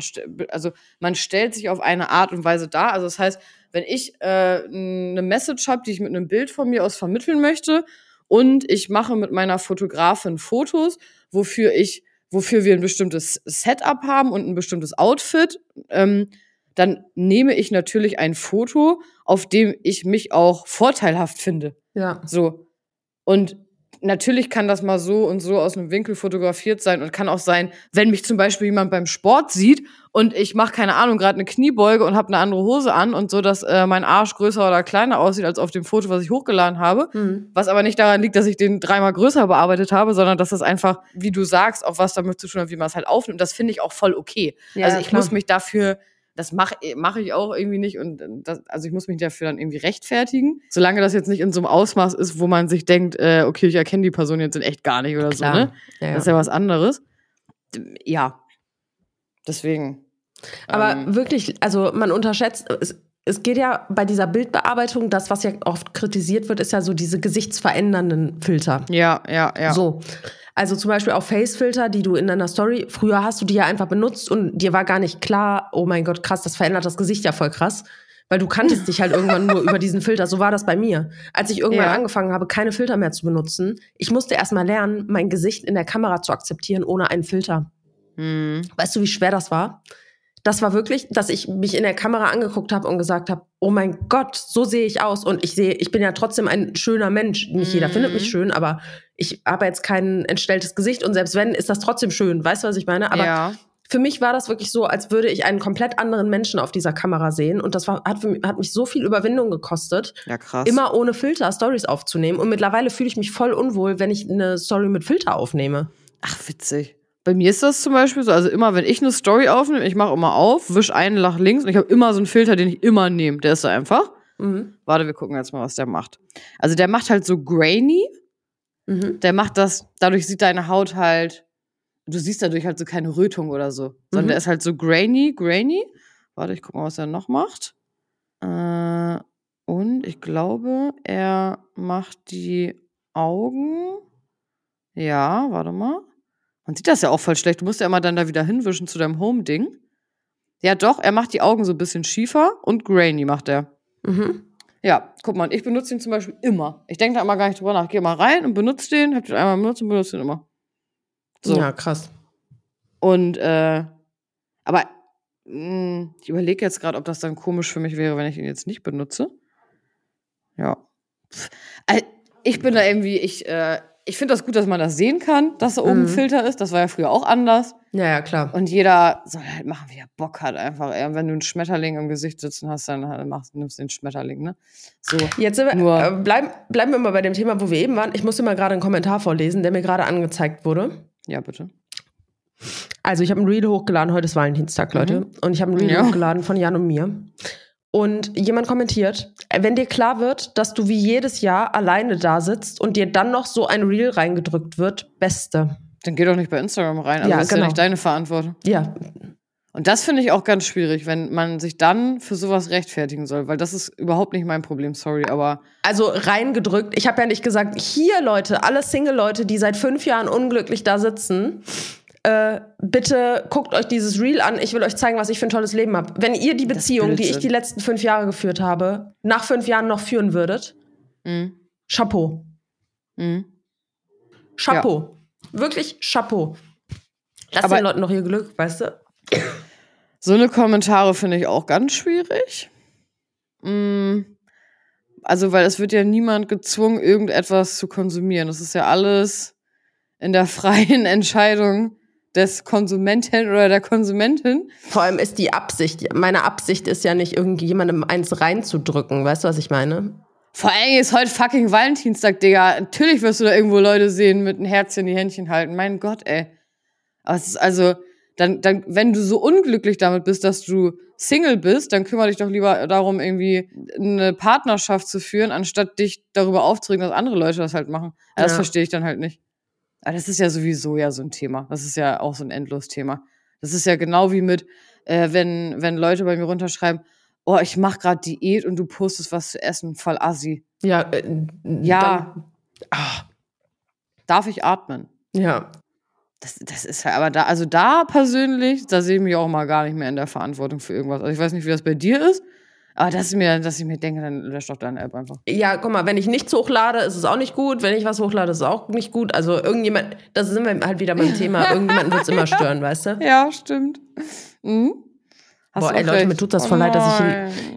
also man stellt sich auf eine Art und Weise dar. Also das heißt, wenn ich äh, eine Message habe, die ich mit einem Bild von mir aus vermitteln möchte und ich mache mit meiner Fotografin Fotos, wofür ich, wofür wir ein bestimmtes Setup haben und ein bestimmtes Outfit, ähm, dann nehme ich natürlich ein Foto, auf dem ich mich auch vorteilhaft finde. Ja. So. Und natürlich kann das mal so und so aus einem Winkel fotografiert sein und kann auch sein, wenn mich zum Beispiel jemand beim Sport sieht und ich mache keine Ahnung gerade eine Kniebeuge und habe eine andere Hose an und so, dass äh, mein Arsch größer oder kleiner aussieht als auf dem Foto, was ich hochgeladen habe. Hm. Was aber nicht daran liegt, dass ich den dreimal größer bearbeitet habe, sondern dass das einfach, wie du sagst, auch was damit zu tun hat, wie man es halt aufnimmt. Das finde ich auch voll okay. Ja, also ich klar. muss mich dafür, das mache mach ich auch irgendwie nicht und äh, das, also ich muss mich dafür dann irgendwie rechtfertigen. Solange das jetzt nicht in so einem Ausmaß ist, wo man sich denkt, äh, okay, ich erkenne die Person jetzt in echt gar nicht oder so, ne? Ja, ja. Das ist ja was anderes. Ja. Deswegen. Aber ähm, wirklich, also man unterschätzt, es, es geht ja bei dieser Bildbearbeitung, das, was ja oft kritisiert wird, ist ja so diese gesichtsverändernden Filter. ja, ja, ja. So. Also zum Beispiel auch Face-Filter, die du in deiner Story, früher hast du die ja einfach benutzt und dir war gar nicht klar, oh mein Gott, krass, das verändert das Gesicht ja voll krass. Weil du kanntest dich halt irgendwann nur über diesen Filter. So war das bei mir. Als ich irgendwann Ja. angefangen habe, keine Filter mehr zu benutzen, ich musste erstmal lernen, mein Gesicht in der Kamera zu akzeptieren ohne einen Filter. Hm. Weißt du, wie schwer das war? Das war wirklich, dass ich mich in der Kamera angeguckt habe und gesagt habe, oh mein Gott, so sehe ich aus. Und ich sehe, ich bin ja trotzdem ein schöner Mensch. Nicht jeder Mhm. findet mich schön, aber ich habe jetzt kein entstelltes Gesicht und selbst wenn, ist das trotzdem schön. Weißt du, was ich meine? Aber ja. für mich war das wirklich so, als würde ich einen komplett anderen Menschen auf dieser Kamera sehen. Und das war, hat, mich, hat mich so viel Überwindung gekostet, Ja, krass. immer ohne Filter Stories aufzunehmen. Und mittlerweile fühle ich mich voll unwohl, wenn ich eine Story mit Filter aufnehme. Ach, witzig. Bei mir ist das zum Beispiel so, also immer, wenn ich eine Story aufnehme, ich mache immer auf, wisch einen nach links und ich habe immer so einen Filter, den ich immer nehme. Der ist da einfach. Mhm. Warte, wir gucken jetzt mal, was der macht. Also der macht halt so grainy. Mhm. Der macht das, dadurch sieht deine Haut halt, du siehst dadurch halt so keine Rötung oder so. Sondern Mhm. der ist halt so grainy, grainy. Warte, ich guck mal, was er noch macht. Äh, und ich glaube, er macht die Augen. Ja, warte mal. Man sieht das ja auch voll schlecht. Du musst ja immer dann da wieder hinwischen zu deinem Home-Ding. Ja, doch, er macht die Augen so ein bisschen schiefer und grainy macht er. Mhm. Ja, guck mal, ich benutze ihn zum Beispiel immer. Ich denke da immer gar nicht drüber nach. Geh mal rein und benutze den, hab den einmal benutzt und benutze den immer. So. Ja, krass. Und, äh, aber mh, ich überlege jetzt gerade, ob das dann komisch für mich wäre, wenn ich ihn jetzt nicht benutze. Ja. Ich bin da irgendwie, ich, äh, ich finde das gut, dass man das sehen kann, dass da oben Mhm. ein Filter ist. Das war ja früher auch anders. Ja, ja, klar. Und jeder soll halt machen, wie er Bock hat, einfach. Und wenn du einen Schmetterling im Gesicht sitzen hast, dann halt machst, nimmst du den Schmetterling, ne? So. Jetzt sind wir, Nur- äh, bleiben, bleiben wir mal bei dem Thema, wo wir eben waren. Ich musste mal gerade einen Kommentar vorlesen, der mir gerade angezeigt wurde. Ja, bitte. Also ich habe ein Reel hochgeladen, heute ist Valentinstag, Leute. Mhm. Und ich habe ein Reel Ja. hochgeladen von Jan und mir. Und jemand kommentiert, wenn dir klar wird, dass du wie jedes Jahr alleine da sitzt und dir dann noch so ein Reel reingedrückt wird, beste. Dann geh doch nicht bei Instagram rein. Also Ja, das ist ja genau. nicht deine Verantwortung. Ja, Und das finde ich auch ganz schwierig, wenn man sich dann für sowas rechtfertigen soll, weil das ist überhaupt nicht mein Problem, sorry, aber. Also reingedrückt. Ich habe ja nicht gesagt, hier Leute, alle Single-Leute, die seit fünf Jahren unglücklich da sitzen, äh, bitte guckt euch dieses Reel an. Ich will euch zeigen, was ich für ein tolles Leben habe. Wenn ihr die Beziehung, die ich die letzten fünf Jahre geführt habe, nach fünf Jahren noch führen würdet, mhm. Chapeau. Mhm. Chapeau. Ja. Wirklich Chapeau. Lass Aber den Leuten noch ihr Glück, weißt du? So eine Kommentare finde ich auch ganz schwierig. Mm, also, weil es wird ja niemand gezwungen, irgendetwas zu konsumieren. Das ist ja alles in der freien Entscheidung des Konsumenten oder der Konsumentin. Vor allem ist die Absicht, meine Absicht ist ja nicht irgendjemandem eins reinzudrücken. Weißt du, was ich meine? Vor allem ist heute fucking Valentinstag, Digga. Natürlich wirst du da irgendwo Leute sehen mit einem Herzchen in die Händchen halten. Mein Gott, ey. Aber es ist also, dann, dann, wenn du so unglücklich damit bist, dass du Single bist, dann kümmere dich doch lieber darum, irgendwie eine Partnerschaft zu führen, anstatt dich darüber aufzuregen, dass andere Leute das halt machen. Ja. Das verstehe ich dann halt nicht. Aber das ist ja sowieso ja so ein Thema. Das ist ja auch so ein endlos Thema. Das ist ja genau wie mit, äh, wenn, wenn Leute bei mir runterschreiben, oh, ich mach gerade Diät und du postest was zu essen, voll assi. Ja, äh, ja. Dann, ah. Darf ich atmen? Ja. Das, das ist halt, aber da, also da persönlich, da sehe ich mich auch mal gar nicht mehr in der Verantwortung für irgendwas. Also ich weiß nicht, wie das bei dir ist, aber das ist mir, dass ich mir denke, dann löscht doch deine App einfach. Ja, guck mal, wenn ich nichts hochlade, ist es auch nicht gut. Wenn ich was hochlade, ist es auch nicht gut. Also irgendjemand, das sind wir halt wieder beim Thema, irgendjemanden wird es immer stören, weißt du? Ja, stimmt. Mhm. Boah, ey Leute, mir tut das voll oh leid, dass ich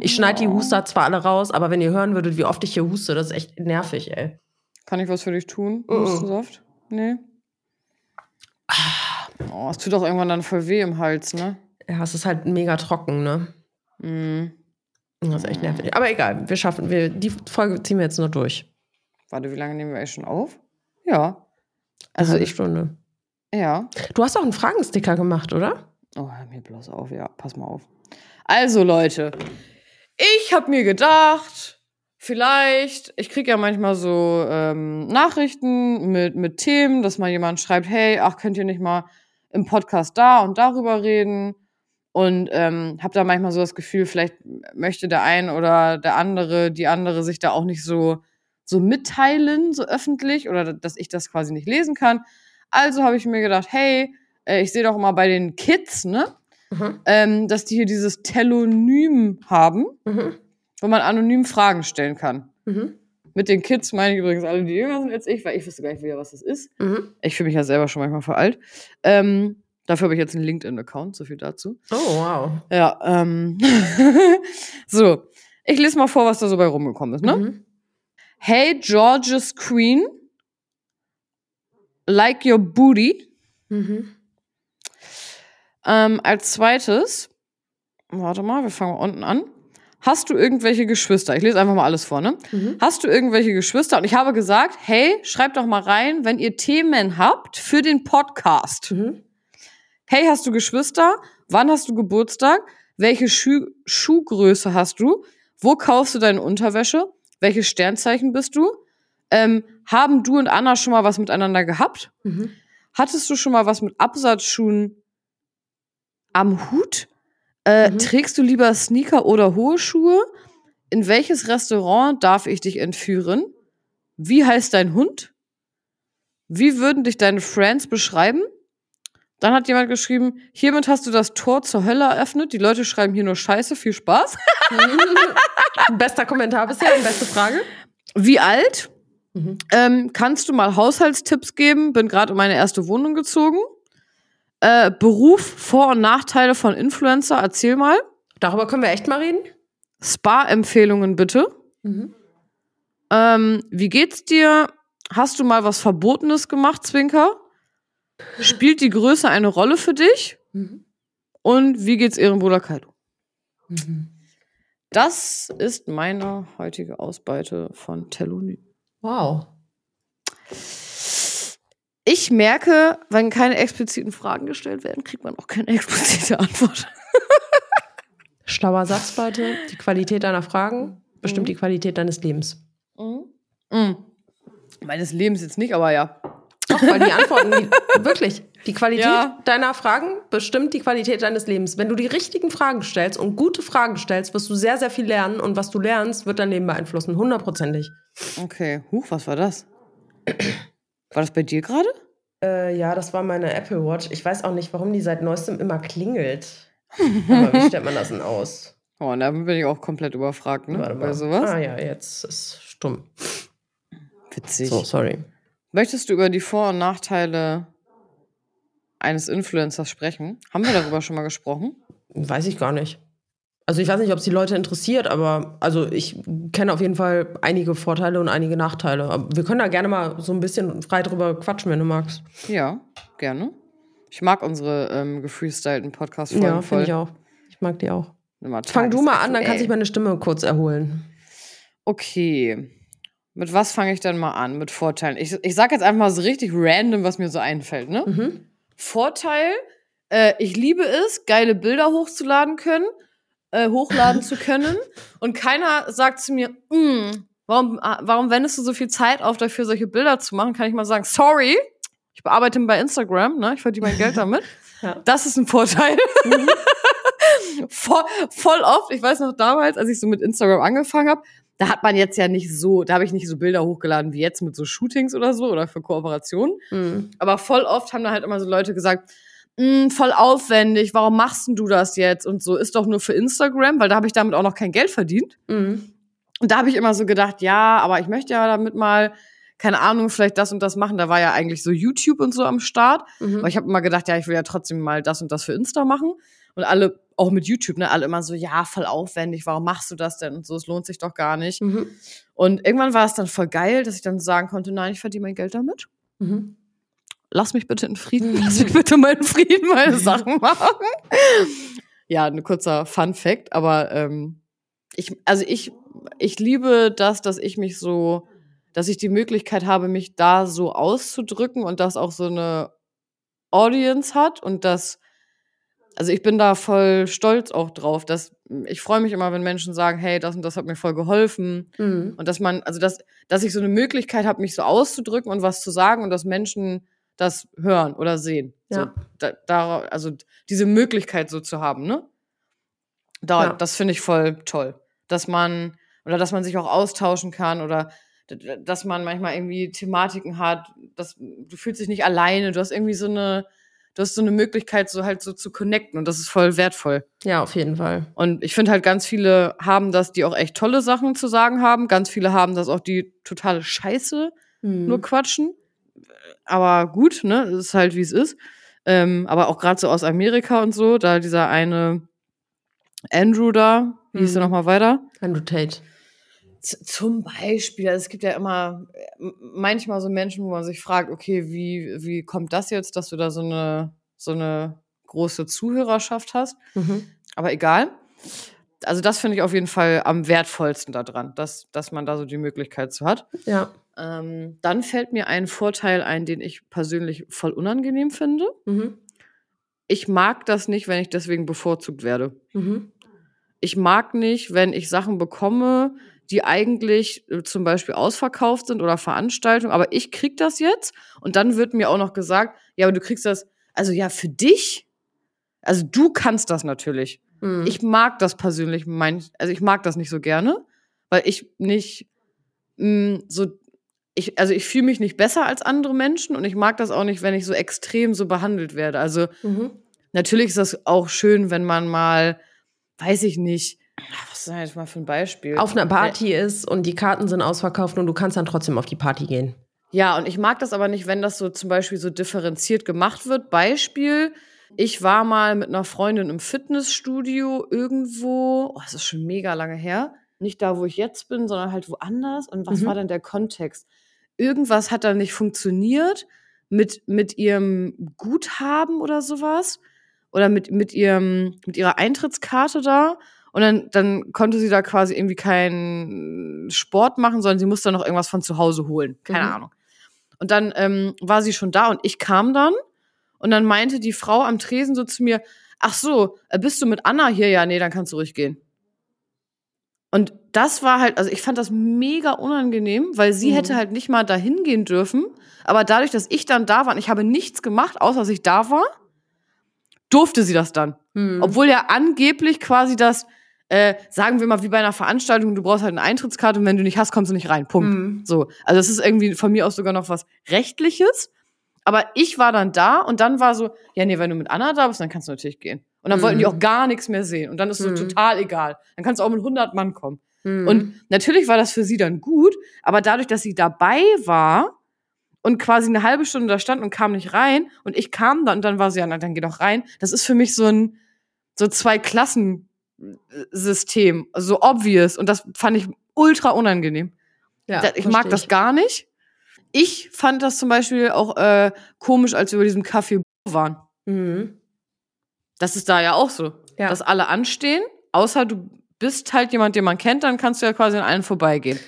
ich schneide die Huster zwar alle raus, aber wenn ihr hören würdet, wie oft ich hier huste, das ist echt nervig, ey. Kann ich was für dich tun? Uh -uh. Hustensaft? Nee. Oh, es tut auch irgendwann dann voll weh im Hals, ne? Ja, es ist halt mega trocken, ne? Mhm. Das ist echt nervig. Aber egal, wir schaffen, wir, die Folge ziehen wir jetzt nur durch. Warte, wie lange nehmen wir eigentlich schon auf? Ja. Also Eine ich Stunde. Ja. Du hast auch einen Fragensticker gemacht, oder? Oh, hör mir bloß auf, ja, pass mal auf. Also, Leute, ich habe mir gedacht, vielleicht, ich kriege ja manchmal so ähm, Nachrichten mit, mit Themen, dass mal jemand schreibt, hey, ach, könnt ihr nicht mal im Podcast da und darüber reden? Und ähm, habe da manchmal so das Gefühl, vielleicht möchte der ein oder der andere, die andere sich da auch nicht so, so mitteilen, so öffentlich, oder dass ich das quasi nicht lesen kann. Also habe ich mir gedacht, hey, äh, ich sehe doch immer bei den Kids, ne? Mhm. Ähm, dass die hier dieses Telonym haben. Mhm wo man anonym Fragen stellen kann. Mhm. Mit den Kids meine ich übrigens alle, die jünger sind als ich, weil ich wüsste gar nicht wieder, was das ist. Mhm. Ich fühle mich ja selber schon manchmal für alt. Ähm, dafür habe ich jetzt einen LinkedIn-Account, so viel dazu. Oh, wow. Ja, ähm. so. Ich lese mal vor, was da so bei rumgekommen ist, ne? Mhm. Hey, George's Queen. Like your booty. Mhm. Ähm, als zweites, warte mal, wir fangen unten an. Hast du irgendwelche Geschwister? Ich lese einfach mal alles vor, ne? Mhm. Hast du irgendwelche Geschwister? Und ich habe gesagt, hey, schreibt doch mal rein, wenn ihr Themen habt für den Podcast. Mhm. Hey, hast du Geschwister? Wann hast du Geburtstag? Welche Schuh Schuhgröße hast du? Wo kaufst du deine Unterwäsche? Welches Sternzeichen bist du? Ähm, haben du und Anna schon mal was miteinander gehabt? Mhm. Hattest du schon mal was mit Absatzschuhen am Hut? Äh, mhm. Trägst du lieber Sneaker oder hohe Schuhe? In welches Restaurant darf ich dich entführen? Wie heißt dein Hund? Wie würden dich deine Friends beschreiben? Dann hat jemand geschrieben, hiermit hast du das Tor zur Hölle eröffnet. Die Leute schreiben hier nur Scheiße, viel Spaß. Bester Kommentar bisher, beste Frage. Wie alt? Mhm. Ähm, kannst du mal Haushaltstipps geben? Bin gerade in meine erste Wohnung gezogen. Äh, Beruf, Vor- und Nachteile von Influencer, erzähl mal. Darüber können wir echt mal reden. Spa-Empfehlungen bitte. Mhm. Ähm, wie geht's dir? Hast du mal was Verbotenes gemacht, Zwinker? Spielt die Größe eine Rolle für dich? Mhm. Und wie geht's Ehrenbruder Kaido? Mhm. Das ist meine heutige Ausbeute von Telonym. Wow. Ich merke, wenn keine expliziten Fragen gestellt werden, kriegt man auch keine explizite Antwort. Schlauer Satz, Leute. Die Qualität deiner Fragen bestimmt mhm. die Qualität deines Lebens. Mhm. Mhm. Meines Lebens jetzt nicht, aber ja. Doch, weil die Antworten, die, wirklich, die Qualität Ja. deiner Fragen bestimmt die Qualität deines Lebens. Wenn du die richtigen Fragen stellst und gute Fragen stellst, wirst du sehr, sehr viel lernen und was du lernst, wird dein Leben beeinflussen, hundertprozentig. Okay. Huch, was war das? War das bei dir gerade? Äh, ja, das war meine Apple Watch. Ich weiß auch nicht, warum die seit neuestem immer klingelt. Aber wie stellt man das denn aus? Oh, und da bin ich auch komplett überfragt, ne? Warte Bei mal. sowas. Ah ja, jetzt ist stumm. Witzig. So, sorry. Möchtest du über die Vor- und Nachteile eines Influencers sprechen? Haben wir darüber schon mal gesprochen? Weiß ich gar nicht. Also ich weiß nicht, ob es die Leute interessiert, aber also ich kenne auf jeden Fall einige Vorteile und einige Nachteile. Aber wir können da gerne mal so ein bisschen frei drüber quatschen, wenn du magst. Ja, gerne. Ich mag unsere ähm, gefreestylten Podcast-Folgen Ja, voll. finde ich auch. Ich mag die auch. Fang du mal an, dann kann sich meine Stimme kurz erholen. Okay. Mit was fange ich dann mal an? Mit Vorteilen. Ich, ich sag jetzt einfach mal so richtig random, was mir so einfällt, ne? Mhm. Vorteil, äh, ich liebe es, geile Bilder hochzuladen können, äh, hochladen zu können. Und keiner sagt zu mir, "Mm, warum, ah, warum wendest du so viel Zeit auf, dafür solche Bilder zu machen? Kann ich mal sagen, sorry, ich bearbeite bei Instagram, ne? Ich verdiene mein Geld damit. Ja. Das ist ein Vorteil. voll, voll oft, ich weiß noch damals, als ich so mit Instagram angefangen habe, da hat man jetzt ja nicht so, da habe ich nicht so Bilder hochgeladen wie jetzt mit so Shootings oder so oder für Kooperationen. Mhm. Aber voll oft haben da halt immer so Leute gesagt, "Mm, voll aufwendig, warum machst denn du das jetzt? Und so, ist doch nur für Instagram, weil da habe ich damit auch noch kein Geld verdient. Mhm. Und da habe ich immer so gedacht, ja, aber ich möchte ja damit mal, keine Ahnung, vielleicht das und das machen. Da war ja eigentlich so YouTube und so am Start. Mhm. Aber ich habe immer gedacht, ja, ich will ja trotzdem mal das und das für Insta machen. Und alle, auch mit YouTube, ne, alle immer so, ja, voll aufwendig, warum machst du das denn? Und so, es lohnt sich doch gar nicht. Mhm. Und irgendwann war es dann voll geil, dass ich dann sagen konnte, nein, ich verdiene mein Geld damit Mhm. lass mich bitte in Frieden, lass mich bitte in Frieden meine Sachen machen. Ja, ein kurzer Fun Fact, aber ähm, ich, also ich, ich liebe das, dass ich mich so, dass ich die Möglichkeit habe, mich da so auszudrücken und das auch so eine Audience hat und das, also ich bin da voll stolz auch drauf, dass ich freue mich immer, wenn Menschen sagen, hey, das und das hat mir voll geholfen. Mhm. Und dass man, also dass, dass ich so eine Möglichkeit habe, mich so auszudrücken und was zu sagen und dass Menschen das hören oder sehen. Ja. So, da, da, also diese Möglichkeit so zu haben, ne? Da, Ja. Das finde ich voll toll. Dass man, oder dass man sich auch austauschen kann oder dass man manchmal irgendwie Thematiken hat, dass du fühlst dich nicht alleine, du hast irgendwie so eine, du hast so eine Möglichkeit, so halt so zu connecten und das ist voll wertvoll. Ja, auf jeden Fall. Und ich finde halt, ganz viele haben das, die auch echt tolle Sachen zu sagen haben. Ganz viele haben das auch, die totale Scheiße Mhm. nur quatschen. Aber gut, ne? Es ist halt, wie es ist. Ähm, aber auch gerade so aus Amerika und so, da dieser eine Andrew da, wie hieß der Mhm. nochmal weiter? Andrew Tate. Zum Beispiel, also es gibt ja immer äh, manchmal so Menschen, wo man sich fragt, okay, wie, wie kommt das jetzt, dass du da so eine, so eine große Zuhörerschaft hast? Mhm. Aber egal. Also das finde ich auf jeden Fall am wertvollsten daran, dass, dass man da so die Möglichkeit zu hat. Ja. Ähm, dann fällt mir ein Vorteil ein, den ich persönlich voll unangenehm finde. Mhm. Ich mag das nicht, wenn ich deswegen bevorzugt werde. Mhm. Ich mag nicht, wenn ich Sachen bekomme, die eigentlich äh, zum Beispiel ausverkauft sind oder Veranstaltungen, aber ich krieg das jetzt und dann wird mir auch noch gesagt, ja, aber du kriegst das, also ja, für dich, also du kannst das natürlich. Mhm. Ich mag das persönlich, mein, also ich mag das nicht so gerne, weil ich nicht mh, so, ich, also ich fühle mich nicht besser als andere Menschen und ich mag das auch nicht, wenn ich so extrem so behandelt werde. Also Mhm. natürlich ist das auch schön, wenn man mal, weiß ich nicht, was ist denn jetzt mal für ein Beispiel? auf einer Party ist und die Karten sind ausverkauft und du kannst dann trotzdem auf die Party gehen. Ja, und ich mag das aber nicht, wenn das so zum Beispiel so differenziert gemacht wird. Beispiel, ich war mal mit einer Freundin im Fitnessstudio irgendwo, oh, das ist schon mega lange her. Nicht da, wo ich jetzt bin, sondern halt woanders. Und was Mhm. war denn der Kontext? Irgendwas hat da nicht funktioniert mit, mit ihrem Guthaben oder sowas. Oder mit, mit, ihrem, mit ihrer Eintrittskarte da. Und dann, dann konnte sie da quasi irgendwie keinen Sport machen, sondern sie musste noch irgendwas von zu Hause holen. Keine Mhm. Ahnung. Und dann ähm, war sie schon da und ich kam dann. Und dann meinte die Frau am Tresen so zu mir, ach so, äh, bist du mit Anna hier? Ja, nee, dann kannst du ruhig gehen. Und das war halt, also ich fand das mega unangenehm, weil sie Mhm. hätte halt nicht mal dahin gehen dürfen. Aber dadurch, dass ich dann da war und ich habe nichts gemacht, außer dass ich da war, durfte sie das dann. Mhm. Obwohl ja angeblich quasi das, äh, sagen wir mal, wie bei einer Veranstaltung, du brauchst halt eine Eintrittskarte und wenn du nicht hast, kommst du nicht rein. Punkt. Mhm. So. Also das ist irgendwie von mir aus sogar noch was Rechtliches. Aber ich war dann da und dann war so, ja, nee, wenn du mit Anna da bist, dann kannst du natürlich gehen. Und dann Mhm. wollten die auch gar nichts mehr sehen. Und dann ist es Mhm. so total egal. Dann kannst du auch mit 100 Mann kommen. Mhm. Und natürlich war das für sie dann gut, aber dadurch, dass sie dabei war und quasi eine halbe Stunde da stand und kam nicht rein und ich kam dann und dann war sie ja, na, dann geh doch rein. Das ist für mich so ein so zwei Klassen System, so obvious und das fand ich ultra unangenehm. ja, ich mag das gar nicht. Ich fand das zum Beispiel auch äh, komisch, als wir über diesem Café waren. Mhm. Das ist da ja auch so, Ja. dass alle anstehen, außer du bist halt jemand, den man kennt, dann kannst du ja quasi an allen vorbeigehen.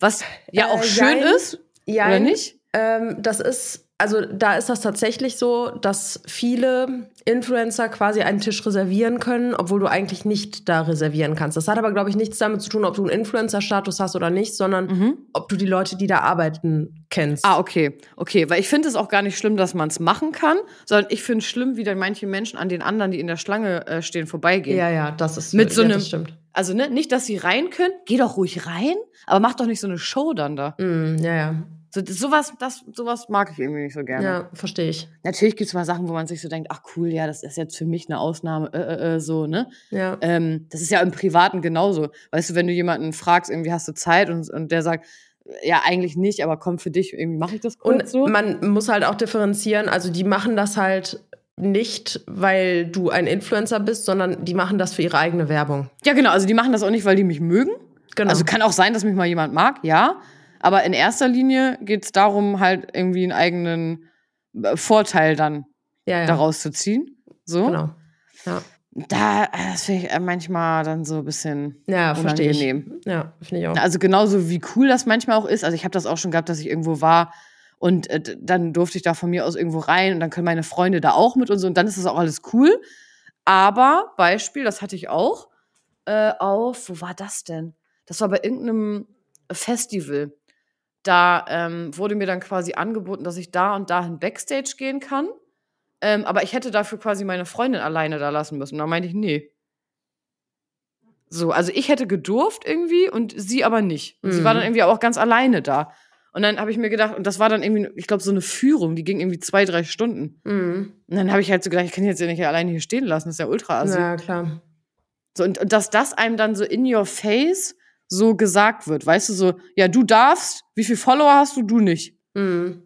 Was ja auch Äh, schön jein. ist, Ja, oder nicht? Ähm, das ist, also da ist das tatsächlich so, dass viele Influencer quasi einen Tisch reservieren können, obwohl du eigentlich nicht da reservieren kannst. Das hat aber, glaube ich, nichts damit zu tun, ob du einen Influencer-Status hast oder nicht, sondern Mhm. ob du die Leute, die da arbeiten, kennst. Ah, okay. Okay, weil ich finde es auch gar nicht schlimm, dass man es machen kann, sondern ich finde es schlimm, wie dann manche Menschen an den anderen, die in der Schlange äh, stehen, vorbeigehen. ja, ja, das ist Mit so ja, einem- das stimmt. Also ne, nicht, dass sie rein können, geh doch ruhig rein, aber mach doch nicht so eine Show dann da. Mm, ja, ja. So, sowas, das, sowas mag ich irgendwie nicht so gerne. Ja, verstehe ich. Natürlich gibt es mal Sachen, wo man sich so denkt, ach cool, ja, das ist jetzt für mich eine Ausnahme, äh, äh, äh, so, ne? Ja. Ähm, das ist ja im Privaten genauso. Weißt du, wenn du jemanden fragst, irgendwie hast du Zeit und, und der sagt, ja, eigentlich nicht, aber komm für dich, irgendwie mache ich das kurz Und so. man muss halt auch differenzieren, also die machen das halt nicht, weil du ein Influencer bist, sondern die machen das für ihre eigene Werbung. Ja, genau, also die machen das auch nicht, weil die mich mögen. Genau. Also kann auch sein, dass mich mal jemand mag, ja. Aber in erster Linie geht es darum, halt irgendwie einen eigenen äh, Vorteil dann ja, ja. daraus zu ziehen. So. Genau. Ja, Da, äh, das finde ich äh, manchmal dann so ein bisschen ja verstehe ich. unangenehm. Ja, finde ich auch. Also genauso wie cool das manchmal auch ist. Also ich habe das auch schon gehabt, dass ich irgendwo war und äh, dann durfte ich da von mir aus irgendwo rein und dann können meine Freunde da auch mit und so und dann ist das auch alles cool. Aber Beispiel, das hatte ich auch äh, auf, wo war das denn? Das war bei irgendeinem Festival. Da ähm, wurde mir dann quasi angeboten, dass ich da und dahin Backstage gehen kann. Ähm, aber ich hätte dafür quasi meine Freundin alleine da lassen müssen. Da meinte ich, nee. So, also ich hätte gedurft irgendwie und sie aber nicht. Und sie war Mhm. dann irgendwie auch ganz alleine da. Und dann habe ich mir gedacht, und das war dann irgendwie, ich glaube, so eine Führung, die ging irgendwie zwei, drei Stunden. Mhm. Und dann habe ich halt so gedacht, ich kann jetzt ja nicht alleine hier stehen lassen, das ist ja ultra assi. Ja, klar. So, und, und dass das einem dann so in your face so gesagt wird, weißt du, so, ja, du darfst, wie viel Follower hast du, du nicht. Mhm.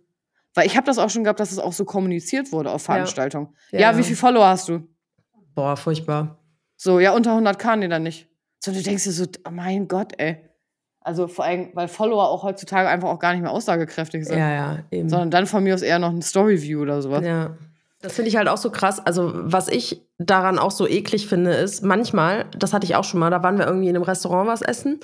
Weil ich habe das auch schon gehabt, dass es auch so kommuniziert wurde auf Veranstaltungen. Ja, Ja. wie viel Follower hast du? Boah, furchtbar. So, ja, unter 100k, nee, dann nicht. So, du denkst dir so, oh mein Gott, ey. Also vor allem, weil Follower auch heutzutage einfach auch gar nicht mehr aussagekräftig sind. Ja, ja, eben. Sondern dann von mir aus eher noch ein Storyview oder sowas. Ja. Das finde ich halt auch so krass. Also, was ich daran auch so eklig finde, ist, manchmal, das hatte ich auch schon mal, da waren wir irgendwie in einem Restaurant was essen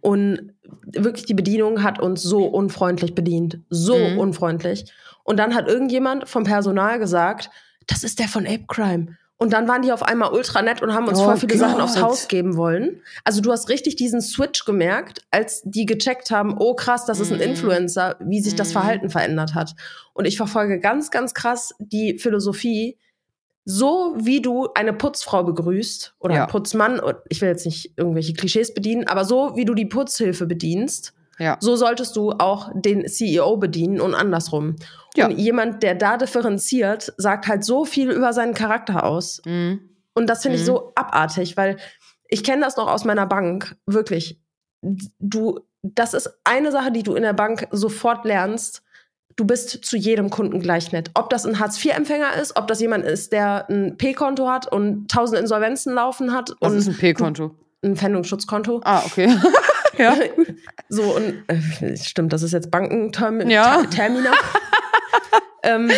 und wirklich die Bedienung hat uns so unfreundlich bedient. So Mhm. unfreundlich. Und dann hat irgendjemand vom Personal gesagt, das ist der von Ape Crime. Und dann waren die auf einmal ultra nett und haben uns Oh voll viele Sachen aufs Gott. Haus geben wollen. Also du hast richtig diesen Switch gemerkt, als die gecheckt haben, oh krass, das ist ein Mhm. Influencer, wie sich das Mhm. Verhalten verändert hat. Und ich verfolge ganz, ganz krass die Philosophie, so wie du eine Putzfrau begrüßt oder Ja. einen Putzmann, ich will jetzt nicht irgendwelche Klischees bedienen, aber so wie du die Putzhilfe bedienst, Ja. so solltest du auch den CEO bedienen und andersrum. Ja. Und jemand, der da differenziert, sagt halt so viel über seinen Charakter aus. Mhm. Und das finde ich Mhm. so abartig, weil ich kenne das noch aus meiner Bank, wirklich. Du, das ist eine Sache, die du in der Bank sofort lernst. Du bist zu jedem Kunden gleich nett. Ob das ein Hartz-IV-Empfänger ist, ob das jemand ist, der ein P-Konto hat und tausend Insolvenzen laufen hat Was und ist ein P-Konto? ein Pfändungsschutzkonto. Ah, okay. ja. So, und äh, stimmt, das ist jetzt Bankenterminal. Ja. Termina. ähm,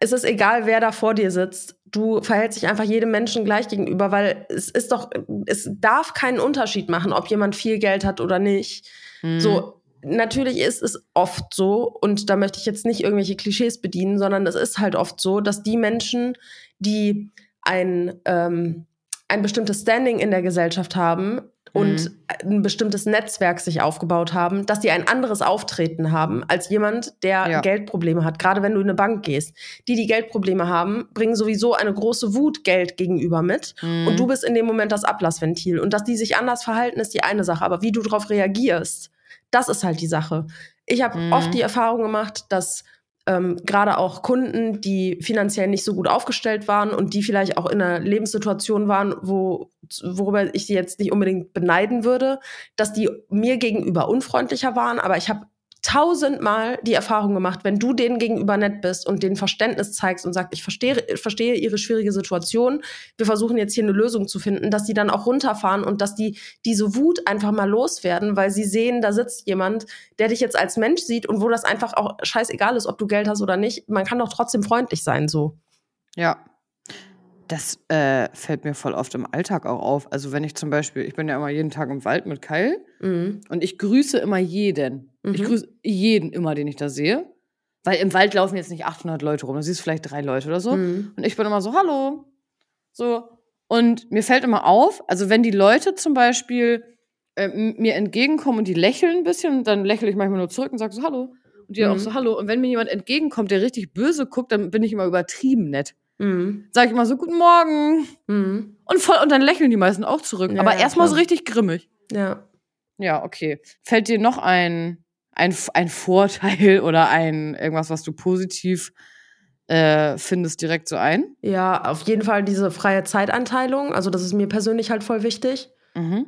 es ist egal, wer da vor dir sitzt. Du verhältst dich einfach jedem Menschen gleich gegenüber, weil es ist doch, es darf keinen Unterschied machen, ob jemand viel Geld hat oder nicht. Mhm. So, natürlich ist es oft so, und da möchte ich jetzt nicht irgendwelche Klischees bedienen, sondern es ist halt oft so, dass die Menschen, die ein, ähm, ein bestimmtes Standing in der Gesellschaft haben, und Mhm. ein bestimmtes Netzwerk sich aufgebaut haben, dass die ein anderes Auftreten haben als jemand, der Ja. Geldprobleme hat. Gerade wenn du in eine Bank gehst. Die, die Geldprobleme haben, bringen sowieso eine große Wut Geld gegenüber mit. Mhm. Und du bist in dem Moment das Ablassventil. Und dass die sich anders verhalten, ist die eine Sache. Aber wie du darauf reagierst, das ist halt die Sache. Ich habe Mhm. oft die Erfahrung gemacht, dass ähm, gerade auch Kunden, die finanziell nicht so gut aufgestellt waren und die vielleicht auch in einer Lebenssituation waren, wo, worüber ich sie jetzt nicht unbedingt beneiden würde, dass die mir gegenüber unfreundlicher waren. Aber ich habe tausendmal die Erfahrung gemacht, wenn du denen gegenüber nett bist und denen Verständnis zeigst und sagst, ich verstehe, verstehe ihre schwierige Situation, wir versuchen jetzt hier eine Lösung zu finden, dass die dann auch runterfahren und dass die diese Wut einfach mal loswerden, weil sie sehen, da sitzt jemand, der dich jetzt als Mensch sieht und wo das einfach auch scheißegal ist, ob du Geld hast oder nicht. Man kann doch trotzdem freundlich sein, so. Ja. Das äh, fällt mir voll oft im Alltag auch auf. Also wenn ich zum Beispiel, ich bin ja immer jeden Tag im Wald mit Kyle Mhm. und ich grüße immer jeden. Ich Mhm. grüße jeden immer, den ich da sehe. Weil im Wald laufen jetzt nicht 800 Leute rum, da siehst du vielleicht drei Leute oder so. Mhm. Und ich bin immer so, hallo. So. Und mir fällt immer auf, also wenn die Leute zum Beispiel äh, mir entgegenkommen und die lächeln ein bisschen, dann lächle ich manchmal nur zurück und sage so, hallo. Und die Mhm. auch so, hallo. Und wenn mir jemand entgegenkommt, der richtig böse guckt, dann bin ich immer übertrieben nett. Mhm. Sag ich immer so, guten Morgen. Mhm. Und, voll, und dann lächeln die meisten auch zurück. Ja, Aber ja, erstmal so richtig grimmig. Ja. Ja, okay. Fällt dir noch ein, ein, ein Vorteil oder ein irgendwas, was du positiv äh, findest, direkt so ein? Ja, auf jeden Fall diese freie Zeitanteilung. Also, das ist mir persönlich halt voll wichtig. Mhm.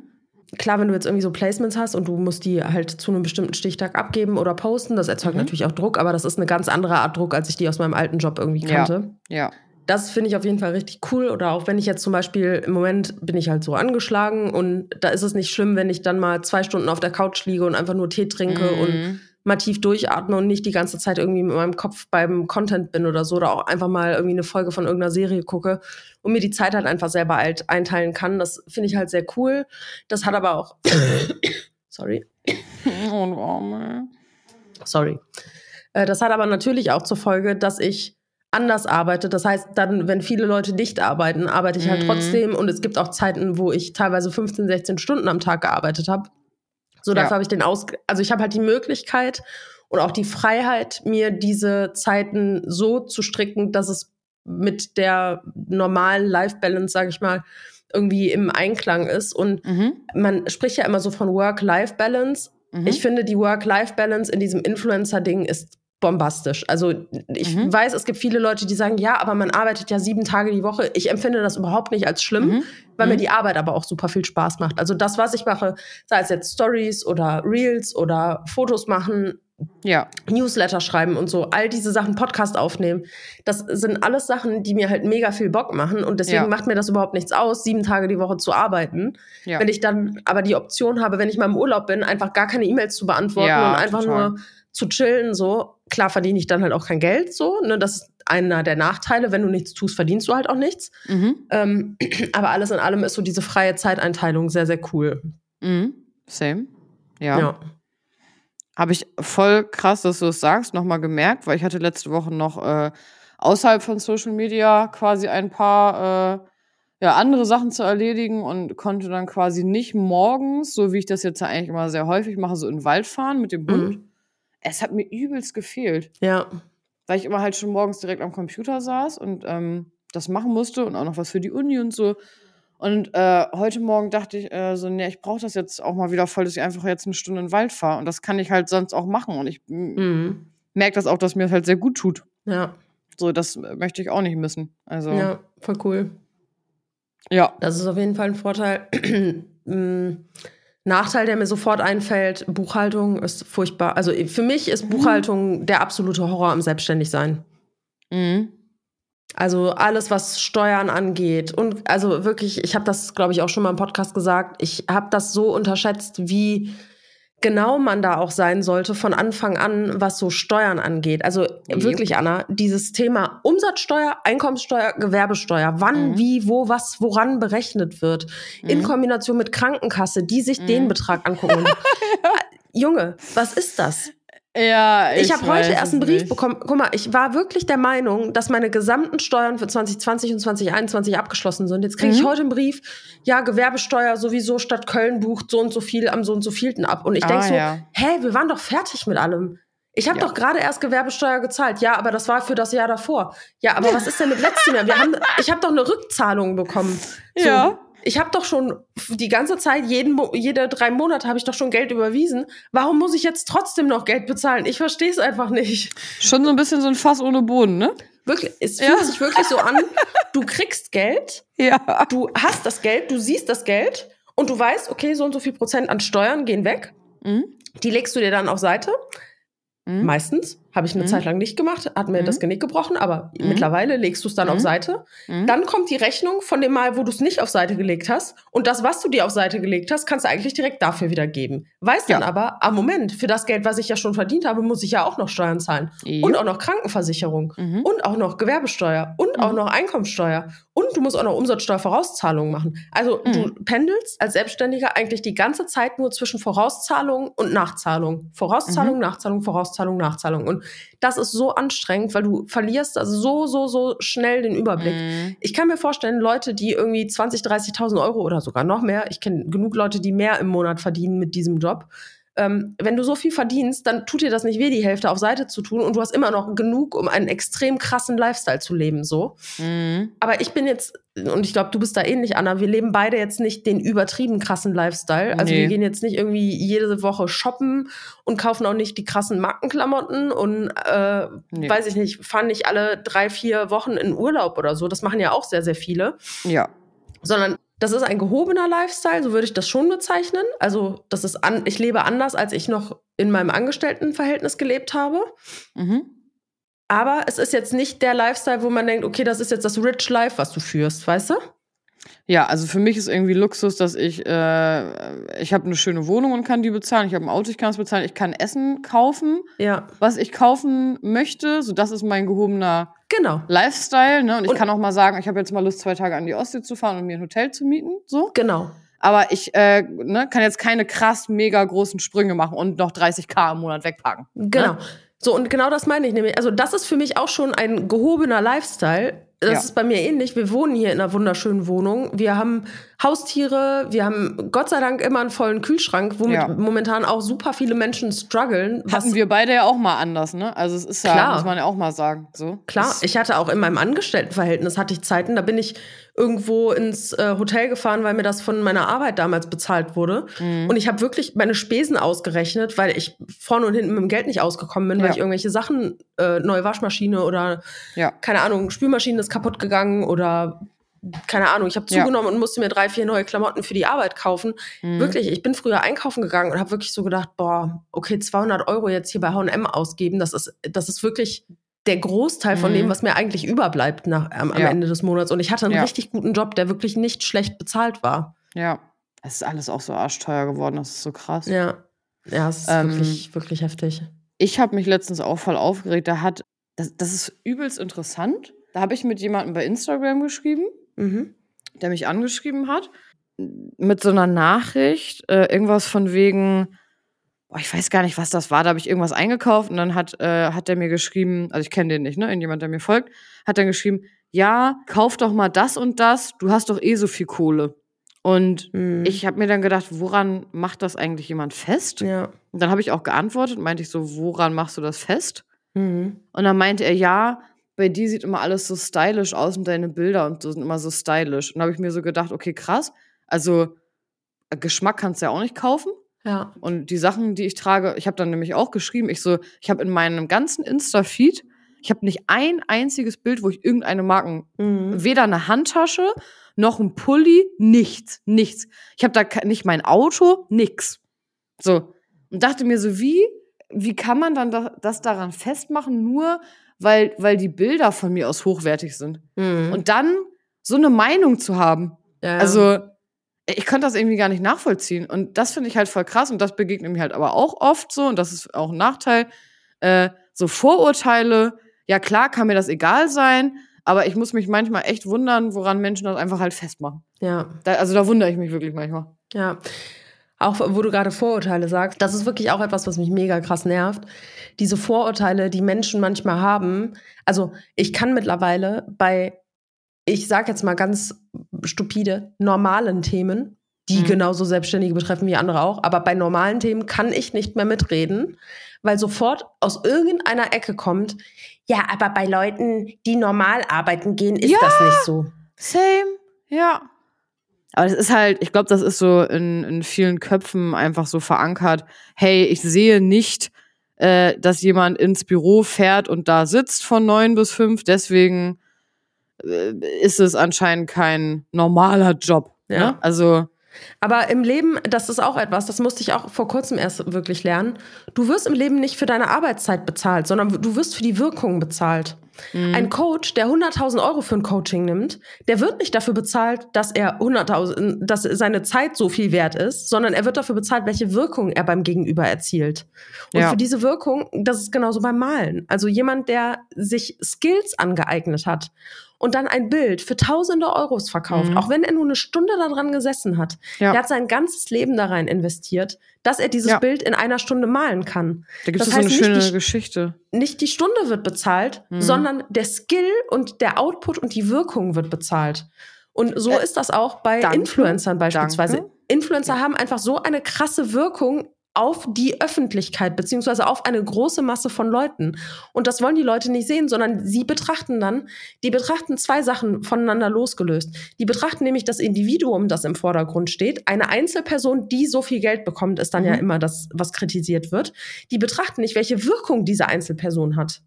Klar, wenn du jetzt irgendwie so Placements hast und du musst die halt zu einem bestimmten Stichtag abgeben oder posten, das erzeugt Mhm. natürlich auch Druck, aber das ist eine ganz andere Art Druck, als ich die aus meinem alten Job irgendwie Ja. kannte. Ja. Das finde ich auf jeden Fall richtig cool. Oder auch wenn ich jetzt zum Beispiel im Moment bin ich halt so angeschlagen und da ist es nicht schlimm, wenn ich dann mal zwei Stunden auf der Couch liege und einfach nur Tee trinke und Mhm. mal tief durchatme und nicht die ganze Zeit irgendwie mit meinem Kopf beim Content bin oder so oder auch einfach mal irgendwie eine Folge von irgendeiner Serie gucke und mir die Zeit halt einfach selber halt einteilen kann. Das finde ich halt sehr cool. Das hat aber auch sorry, Oh, sorry. Äh, Das hat aber natürlich auch zur Folge, dass ich anders arbeite. Das heißt, dann, wenn viele Leute nicht arbeiten, arbeite ich halt Mhm. trotzdem. Und es gibt auch Zeiten, wo ich teilweise 15, 16 Stunden am Tag gearbeitet habe. So, dafür Ja. habe ich den Aus, also ich habe halt die Möglichkeit und auch die Freiheit, mir diese Zeiten so zu stricken, dass es mit der normalen Life-Balance, sage ich mal, irgendwie im Einklang ist. Und Mhm. man spricht ja immer so von Work-Life-Balance. Mhm. Ich finde, die Work-Life-Balance in diesem Influencer-Ding ist bombastisch. Also ich Mhm. weiß, es gibt viele Leute, die sagen, ja, aber man arbeitet ja sieben Tage die Woche. Ich empfinde das überhaupt nicht als schlimm, Mhm. weil mir Mhm. die Arbeit aber auch super viel Spaß macht. Also das, was ich mache, sei es jetzt Stories oder Reels oder Fotos machen, Ja. Newsletter schreiben und so, all diese Sachen, Podcast aufnehmen, das sind alles Sachen, die mir halt mega viel Bock machen und deswegen Ja. macht mir das überhaupt nichts aus, sieben Tage die Woche zu arbeiten. Ja. Wenn ich dann aber die Option habe, wenn ich mal im Urlaub bin, einfach gar keine E-Mails zu beantworten Ja, und einfach total. nur zu chillen, so, klar verdiene ich dann halt auch kein Geld, so, ne, das ist einer der Nachteile, wenn du nichts tust, verdienst du halt auch nichts. Mhm. Ähm, aber alles in allem ist so diese freie Zeiteinteilung sehr, sehr cool. Mhm. Same. Ja. Ja. Habe ich voll krass, dass du es sagst, nochmal gemerkt, weil ich hatte letzte Woche noch äh, außerhalb von Social Media quasi ein paar äh, ja, andere Sachen zu erledigen und konnte dann quasi nicht morgens, so wie ich das jetzt ja eigentlich immer sehr häufig mache, so in den Wald fahren mit dem Hund. Mhm. Es hat mir übelst gefehlt, Ja. weil ich immer halt schon morgens direkt am Computer saß und ähm, das machen musste und auch noch was für die Uni und so. Und äh, heute Morgen dachte ich äh, so, nee, ich brauche das jetzt auch mal wieder voll, dass ich einfach jetzt eine Stunde in den Wald fahre. Und das kann ich halt sonst auch machen. Und ich Mhm. merke das auch, dass mir das halt sehr gut tut. Ja. So, das äh, möchte ich auch nicht missen. Also, ja. Ja, voll cool. ja. Das ist auf jeden Fall ein Vorteil. Nachteil, der mir sofort einfällt, Buchhaltung ist furchtbar. Also für mich Mhm. ist Buchhaltung der absolute Horror am Selbstständigsein. Mhm. Also alles, was Steuern angeht. Und also wirklich, ich habe das, glaube ich, auch schon mal im Podcast gesagt, ich habe das so unterschätzt, wie genau man da auch sein sollte von Anfang an, was so Steuern angeht. Also Yep. wirklich, Anna, dieses Thema Umsatzsteuer, Einkommenssteuer, Gewerbesteuer, wann, Mhm. wie, wo, was, woran berechnet wird, in Mhm. Kombination mit Krankenkasse, die sich Mhm. den Betrag angucken. Junge, was ist das? Ja, Ich, habe heute erst einen Brief nicht. bekommen. Guck mal, ich war wirklich der Meinung, dass meine gesamten Steuern für 2020 und 2021 abgeschlossen sind. Jetzt kriege ich Mhm. heute einen Brief, ja, Gewerbesteuer sowieso Stadt Köln bucht so und so viel am so und so vielten ab. Und ich denk Ah, so, ja. hä, wir waren doch fertig mit allem. Ich habe Ja. doch gerade erst Gewerbesteuer gezahlt. Ja, aber das war für das Jahr davor. Ja, aber was ist denn mit letztem Jahr? Wir haben, ich habe doch eine Rückzahlung bekommen. So, Ja. Ich habe doch schon die ganze Zeit, jeden, jede drei Monate habe ich doch schon Geld überwiesen. Warum muss ich jetzt trotzdem noch Geld bezahlen? Ich verstehe es einfach nicht. Schon so ein bisschen so ein Fass ohne Boden, ne? Wirklich, es Ja. fühlt sich wirklich so an, du kriegst Geld, Ja. du hast das Geld, du siehst das Geld und du weißt, okay, so und so viel Prozent an Steuern gehen weg. Mhm. Die legst du dir dann auf Seite. Mhm. Meistens. Habe ich eine Mhm. Zeit lang nicht gemacht, hat mir Mhm. das Genick gebrochen, aber Mhm. mittlerweile legst du es dann auf Mhm. Seite. Mhm. Dann kommt die Rechnung von dem Mal, wo du es nicht auf Seite gelegt hast. Und das, was du dir auf Seite gelegt hast, kannst du eigentlich direkt dafür wieder geben. Weißt dann Ja. aber, am Moment, für das Geld, was ich ja schon verdient habe, muss ich ja auch noch Steuern zahlen. Jo. Und auch noch Krankenversicherung. Mhm. Und auch noch Gewerbesteuer. Und auch noch Einkommensteuer. Und du musst auch noch Umsatzsteuervorauszahlungen machen. Also du pendelst als Selbstständiger eigentlich die ganze Zeit nur zwischen Vorauszahlung und Nachzahlung. Vorauszahlung. Nachzahlung, Vorauszahlung, Nachzahlung. Und das ist so anstrengend, weil du verlierst also so, so, so schnell den Überblick. Mhm. Ich kann mir vorstellen, Leute, die irgendwie 20, 30.000 Euro oder sogar noch mehr, ich kenne genug Leute, die mehr im Monat verdienen mit diesem Job. Ähm, wenn du so viel verdienst, dann tut dir das nicht weh, die Hälfte auf Seite zu tun und du hast immer noch genug, um einen extrem krassen Lifestyle zu leben, so. Mhm. Aber ich bin jetzt, und ich glaube, du bist da ähnlich, Anna, wir leben beide jetzt nicht den übertrieben krassen Lifestyle. Also Nee. wir gehen jetzt nicht irgendwie jede Woche shoppen und kaufen auch nicht die krassen Markenklamotten und äh, Nee. weiß ich nicht, fahren nicht alle drei, vier Wochen in Urlaub oder so. Das machen ja auch sehr, sehr viele. Ja. Sondern das ist ein gehobener Lifestyle, so würde ich das schon bezeichnen. Also, das ist an, ich lebe anders, als ich noch in meinem Angestelltenverhältnis gelebt habe. Mhm. Aber es ist jetzt nicht der Lifestyle, wo man denkt, okay, das ist jetzt das Rich Life, was du führst, weißt du? Ja, also für mich ist irgendwie Luxus, dass ich, äh, ich habe eine schöne Wohnung und kann die bezahlen. Ich habe ein Auto, ich kann es bezahlen. Ich kann Essen kaufen, Ja, was ich kaufen möchte. So, das ist mein gehobener genau. Lifestyle. Ne? Und ich Und- kann auch mal sagen, ich habe jetzt mal Lust, zwei Tage an die Ostsee zu fahren und mir ein Hotel zu mieten. So. Genau. Aber ich äh, ne, kann jetzt keine krass mega großen Sprünge machen und noch 30k im Monat wegpacken. Genau. Ne? So, und genau das meine ich nämlich. Also, das ist für mich auch schon ein gehobener Lifestyle. Das Ja. ist bei mir ähnlich. Wir wohnen hier in einer wunderschönen Wohnung. Wir haben Haustiere. Wir haben Gott sei Dank immer einen vollen Kühlschrank, womit Ja. momentan auch super viele Menschen strugglen. Hatten wir beide ja auch mal anders, ne? Also es ist ja, Klar. muss man ja auch mal sagen. So. Klar, Das- ich hatte auch in meinem Angestelltenverhältnis hatte ich Zeiten, da bin ich irgendwo ins äh, Hotel gefahren, weil mir das von meiner Arbeit damals bezahlt wurde. Mhm. Und ich habe wirklich meine Spesen ausgerechnet, weil ich vorne und hinten mit dem Geld nicht ausgekommen bin, weil Ja. ich irgendwelche Sachen, äh, neue Waschmaschine oder keine Ahnung, Spülmaschine ist kaputt gegangen oder keine Ahnung, ich habe Ja. zugenommen und musste mir drei, vier neue Klamotten für die Arbeit kaufen. Mhm. Wirklich, ich bin früher einkaufen gegangen und habe wirklich so gedacht, boah, okay, 200 Euro jetzt hier bei H&M ausgeben, das ist, das ist wirklich der Großteil von Mhm. dem, was mir eigentlich überbleibt nach, am, am Ja. Ende des Monats. Und ich hatte einen Ja. richtig guten Job, der wirklich nicht schlecht bezahlt war. Ja. Es ist alles auch so arschteuer geworden, das ist so krass. Ja, ja, es ist Ähm, wirklich, wirklich heftig. Ich habe mich letztens auch voll aufgeregt. Da hat, das, das ist übelst interessant. Da habe ich mit jemandem bei Instagram geschrieben, Mhm. der mich angeschrieben hat, mit so einer Nachricht, äh, irgendwas von wegen, boah, ich weiß gar nicht, was das war, da habe ich irgendwas eingekauft und dann hat, äh, hat der mir geschrieben, also ich kenne den nicht, ne, irgendjemand, der mir folgt, hat dann geschrieben, ja, kauf doch mal das und das, du hast doch eh so viel Kohle. Und Mhm. ich habe mir dann gedacht, woran macht das eigentlich jemand fest? Ja. Und dann habe ich auch geantwortet, meinte ich so, woran machst du das fest? Mhm. Und dann meinte er, ja, bei dir sieht immer alles so stylisch aus und deine Bilder und so sind immer so stylisch. Und dann habe ich mir so gedacht, okay, krass. Also äh, Geschmack kannst du ja auch nicht kaufen. Ja. Und die Sachen, die ich trage, ich habe dann nämlich auch geschrieben, ich so, ich habe in meinem ganzen Insta-Feed, ich habe nicht ein einziges Bild, wo ich irgendeine Marken, Mhm. weder eine Handtasche noch ein Pulli, nichts, nichts. Ich habe da nicht mein Auto, nix. So. Und dachte mir so, wie, wie kann man dann da, das daran festmachen, nur weil, weil die Bilder von mir aus hochwertig sind? Mhm. Und dann so eine Meinung zu haben. ja. Also, ich konnte das irgendwie gar nicht nachvollziehen. Und das finde ich halt voll krass. Und das begegnet mir halt aber auch oft so. Und das ist auch ein Nachteil. Äh, so Vorurteile. Ja, klar kann mir das egal sein. Aber ich muss mich manchmal echt wundern, woran Menschen das einfach halt festmachen. ja. Da, also da wundere ich mich wirklich manchmal. Ja. Auch wo du gerade Vorurteile sagst, das ist wirklich auch etwas, was mich mega krass nervt. Diese Vorurteile, die Menschen manchmal haben. Also ich kann mittlerweile bei, ich sag jetzt mal ganz stupide, normalen Themen, die Mhm. genauso Selbstständige betreffen wie andere auch, aber bei normalen Themen kann ich nicht mehr mitreden, weil sofort aus irgendeiner Ecke kommt, ja, aber bei Leuten, die normal arbeiten gehen, ist Ja. das nicht so. Same, ja. Aber es ist halt, ich glaube, das ist so in, in vielen Köpfen einfach so verankert. Hey, ich sehe nicht, äh, dass jemand ins Büro fährt und da sitzt von neun bis fünf. Deswegen äh, ist es anscheinend kein normaler Job. Ja. Ne? Also, Aber im Leben, das ist auch etwas, das musste ich auch vor kurzem erst wirklich lernen. Du wirst im Leben nicht für deine Arbeitszeit bezahlt, sondern du wirst für die Wirkung bezahlt. Mhm. Ein Coach, der 100.000 Euro für ein Coaching nimmt, der wird nicht dafür bezahlt, dass er 100.000, dass seine Zeit so viel wert ist, sondern er wird dafür bezahlt, welche Wirkung er beim Gegenüber erzielt. Und Ja. für diese Wirkung, das ist genauso beim Malen. Also jemand, der sich Skills angeeignet hat und dann ein Bild für tausende Euros verkauft, Mhm. auch wenn er nur eine Stunde daran gesessen hat, Ja. der hat sein ganzes Leben da rein investiert, dass er dieses Ja. Bild in einer Stunde malen kann. da gibt das es so eine schöne die- Geschichte. Nicht die Stunde wird bezahlt, Mhm. sondern der Skill und der Output und die Wirkung wird bezahlt. Und so Äh, ist das auch bei danke, Influencern beispielsweise. danke. Influencer haben einfach so eine krasse Wirkung auf die Öffentlichkeit, beziehungsweise auf eine große Masse von Leuten. Und das wollen die Leute nicht sehen, sondern sie betrachten dann, die betrachten zwei Sachen voneinander losgelöst. Die betrachten nämlich das Individuum, das im Vordergrund steht. Eine Einzelperson, die so viel Geld bekommt, ist dann ja Mhm. immer das, was kritisiert wird. Die betrachten nicht, welche Wirkung diese Einzelperson hat.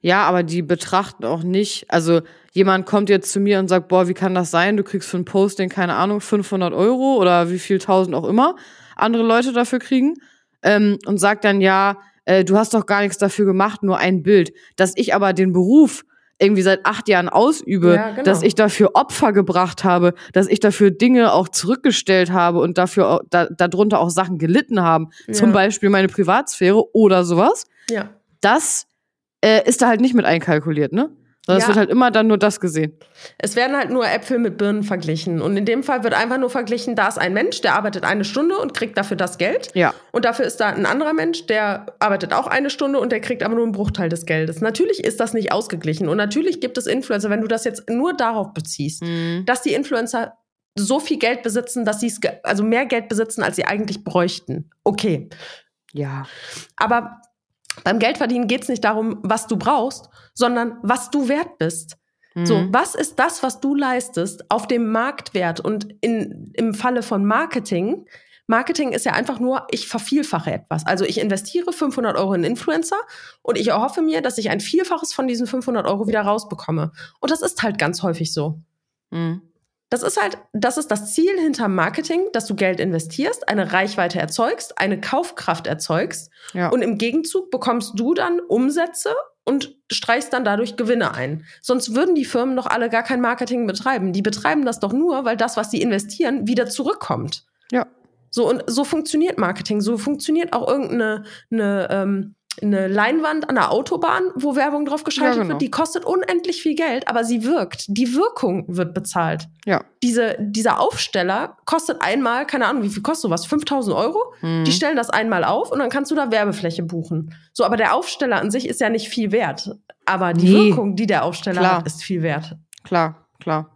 Ja, aber die betrachten auch nicht, also jemand kommt jetzt zu mir und sagt, boah, wie kann das sein? Du kriegst für ein Posting, keine Ahnung, 500 Euro oder wie viel tausend auch immer andere Leute dafür kriegen ähm, und sagt dann, ja, äh, du hast doch gar nichts dafür gemacht, nur ein Bild. Dass ich aber den Beruf irgendwie seit acht Jahren ausübe, Ja, genau. dass ich dafür Opfer gebracht habe, dass ich dafür Dinge auch zurückgestellt habe und dafür auch, da, darunter auch Sachen gelitten haben, zum Ja. Beispiel meine Privatsphäre oder sowas Ja. das äh, ist da halt nicht mit einkalkuliert, ne? Sondern es Ja. wird halt immer dann nur das gesehen. Es werden halt nur Äpfel mit Birnen verglichen. Und in dem Fall wird einfach nur verglichen, da ist ein Mensch, der arbeitet eine Stunde und kriegt dafür das Geld. Ja. Und dafür ist da ein anderer Mensch, der arbeitet auch eine Stunde und der kriegt aber nur einen Bruchteil des Geldes. Natürlich ist das nicht ausgeglichen. Und natürlich gibt es Influencer, wenn du das jetzt nur darauf beziehst, dass die Influencer so viel Geld besitzen, dass sie es, also mehr Geld besitzen, als sie eigentlich bräuchten. Okay. Ja. Aber beim Geldverdienen geht es nicht darum, was du brauchst, sondern was du wert bist. So, Mhm. was ist das, was du leistest auf dem Marktwert? Und in, im Falle von Marketing, Marketing ist ja einfach nur, ich vervielfache etwas. Also ich investiere 500 Euro in Influencer und ich erhoffe mir, dass ich ein Vielfaches von diesen 500 Euro wieder rausbekomme. Und das ist halt ganz häufig so. Mhm. Das ist halt, das ist das Ziel hinter Marketing, dass du Geld investierst, eine Reichweite erzeugst, eine Kaufkraft erzeugst Ja. und im Gegenzug bekommst du dann Umsätze und streichst dann dadurch Gewinne ein. Sonst würden die Firmen doch alle gar kein Marketing betreiben. Die betreiben das doch nur, weil das, was sie investieren, wieder zurückkommt. ja. So und so funktioniert Marketing. So funktioniert auch irgendeine eine, ähm, eine Leinwand an der Autobahn, wo Werbung drauf geschaltet Ja, genau. wird. Die kostet unendlich viel Geld, aber sie wirkt. Die Wirkung wird bezahlt. Ja. Diese, dieser Aufsteller kostet einmal, keine Ahnung, wie viel kostet sowas? 5000 Euro? Mhm. Die stellen das einmal auf und dann kannst du da Werbefläche buchen. So, aber der Aufsteller an sich ist ja nicht viel wert. Aber die Nee. Wirkung, die der Aufsteller Klar. hat, ist viel wert. Klar, klar.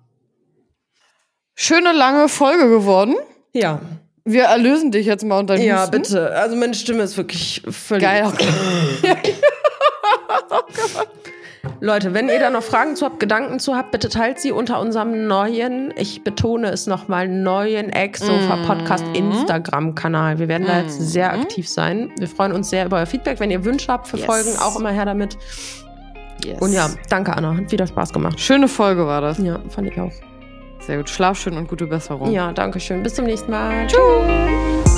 Schöne lange Folge geworden. Ja. Wir erlösen dich jetzt mal unter Ja, Husten. bitte. Also meine Stimme ist wirklich völlig. Geil. Leute, wenn ihr da noch Fragen zu habt, Gedanken zu habt, bitte teilt sie unter unserem neuen, ich betone es nochmal, neuen Ex-Sofa Podcast Mhm. Instagram-Kanal. Wir werden da jetzt sehr Mhm. aktiv sein. Wir freuen uns sehr über euer Feedback. Wenn ihr Wünsche habt für Yes. Folgen, auch immer her damit. Yes. Und ja, danke Anna. Hat wieder Spaß gemacht. Schöne Folge war das. Ja, fand ich auch. Sehr gut. Schlaf schön und gute Besserung. Ja, danke schön. Bis zum nächsten Mal. Tschüss.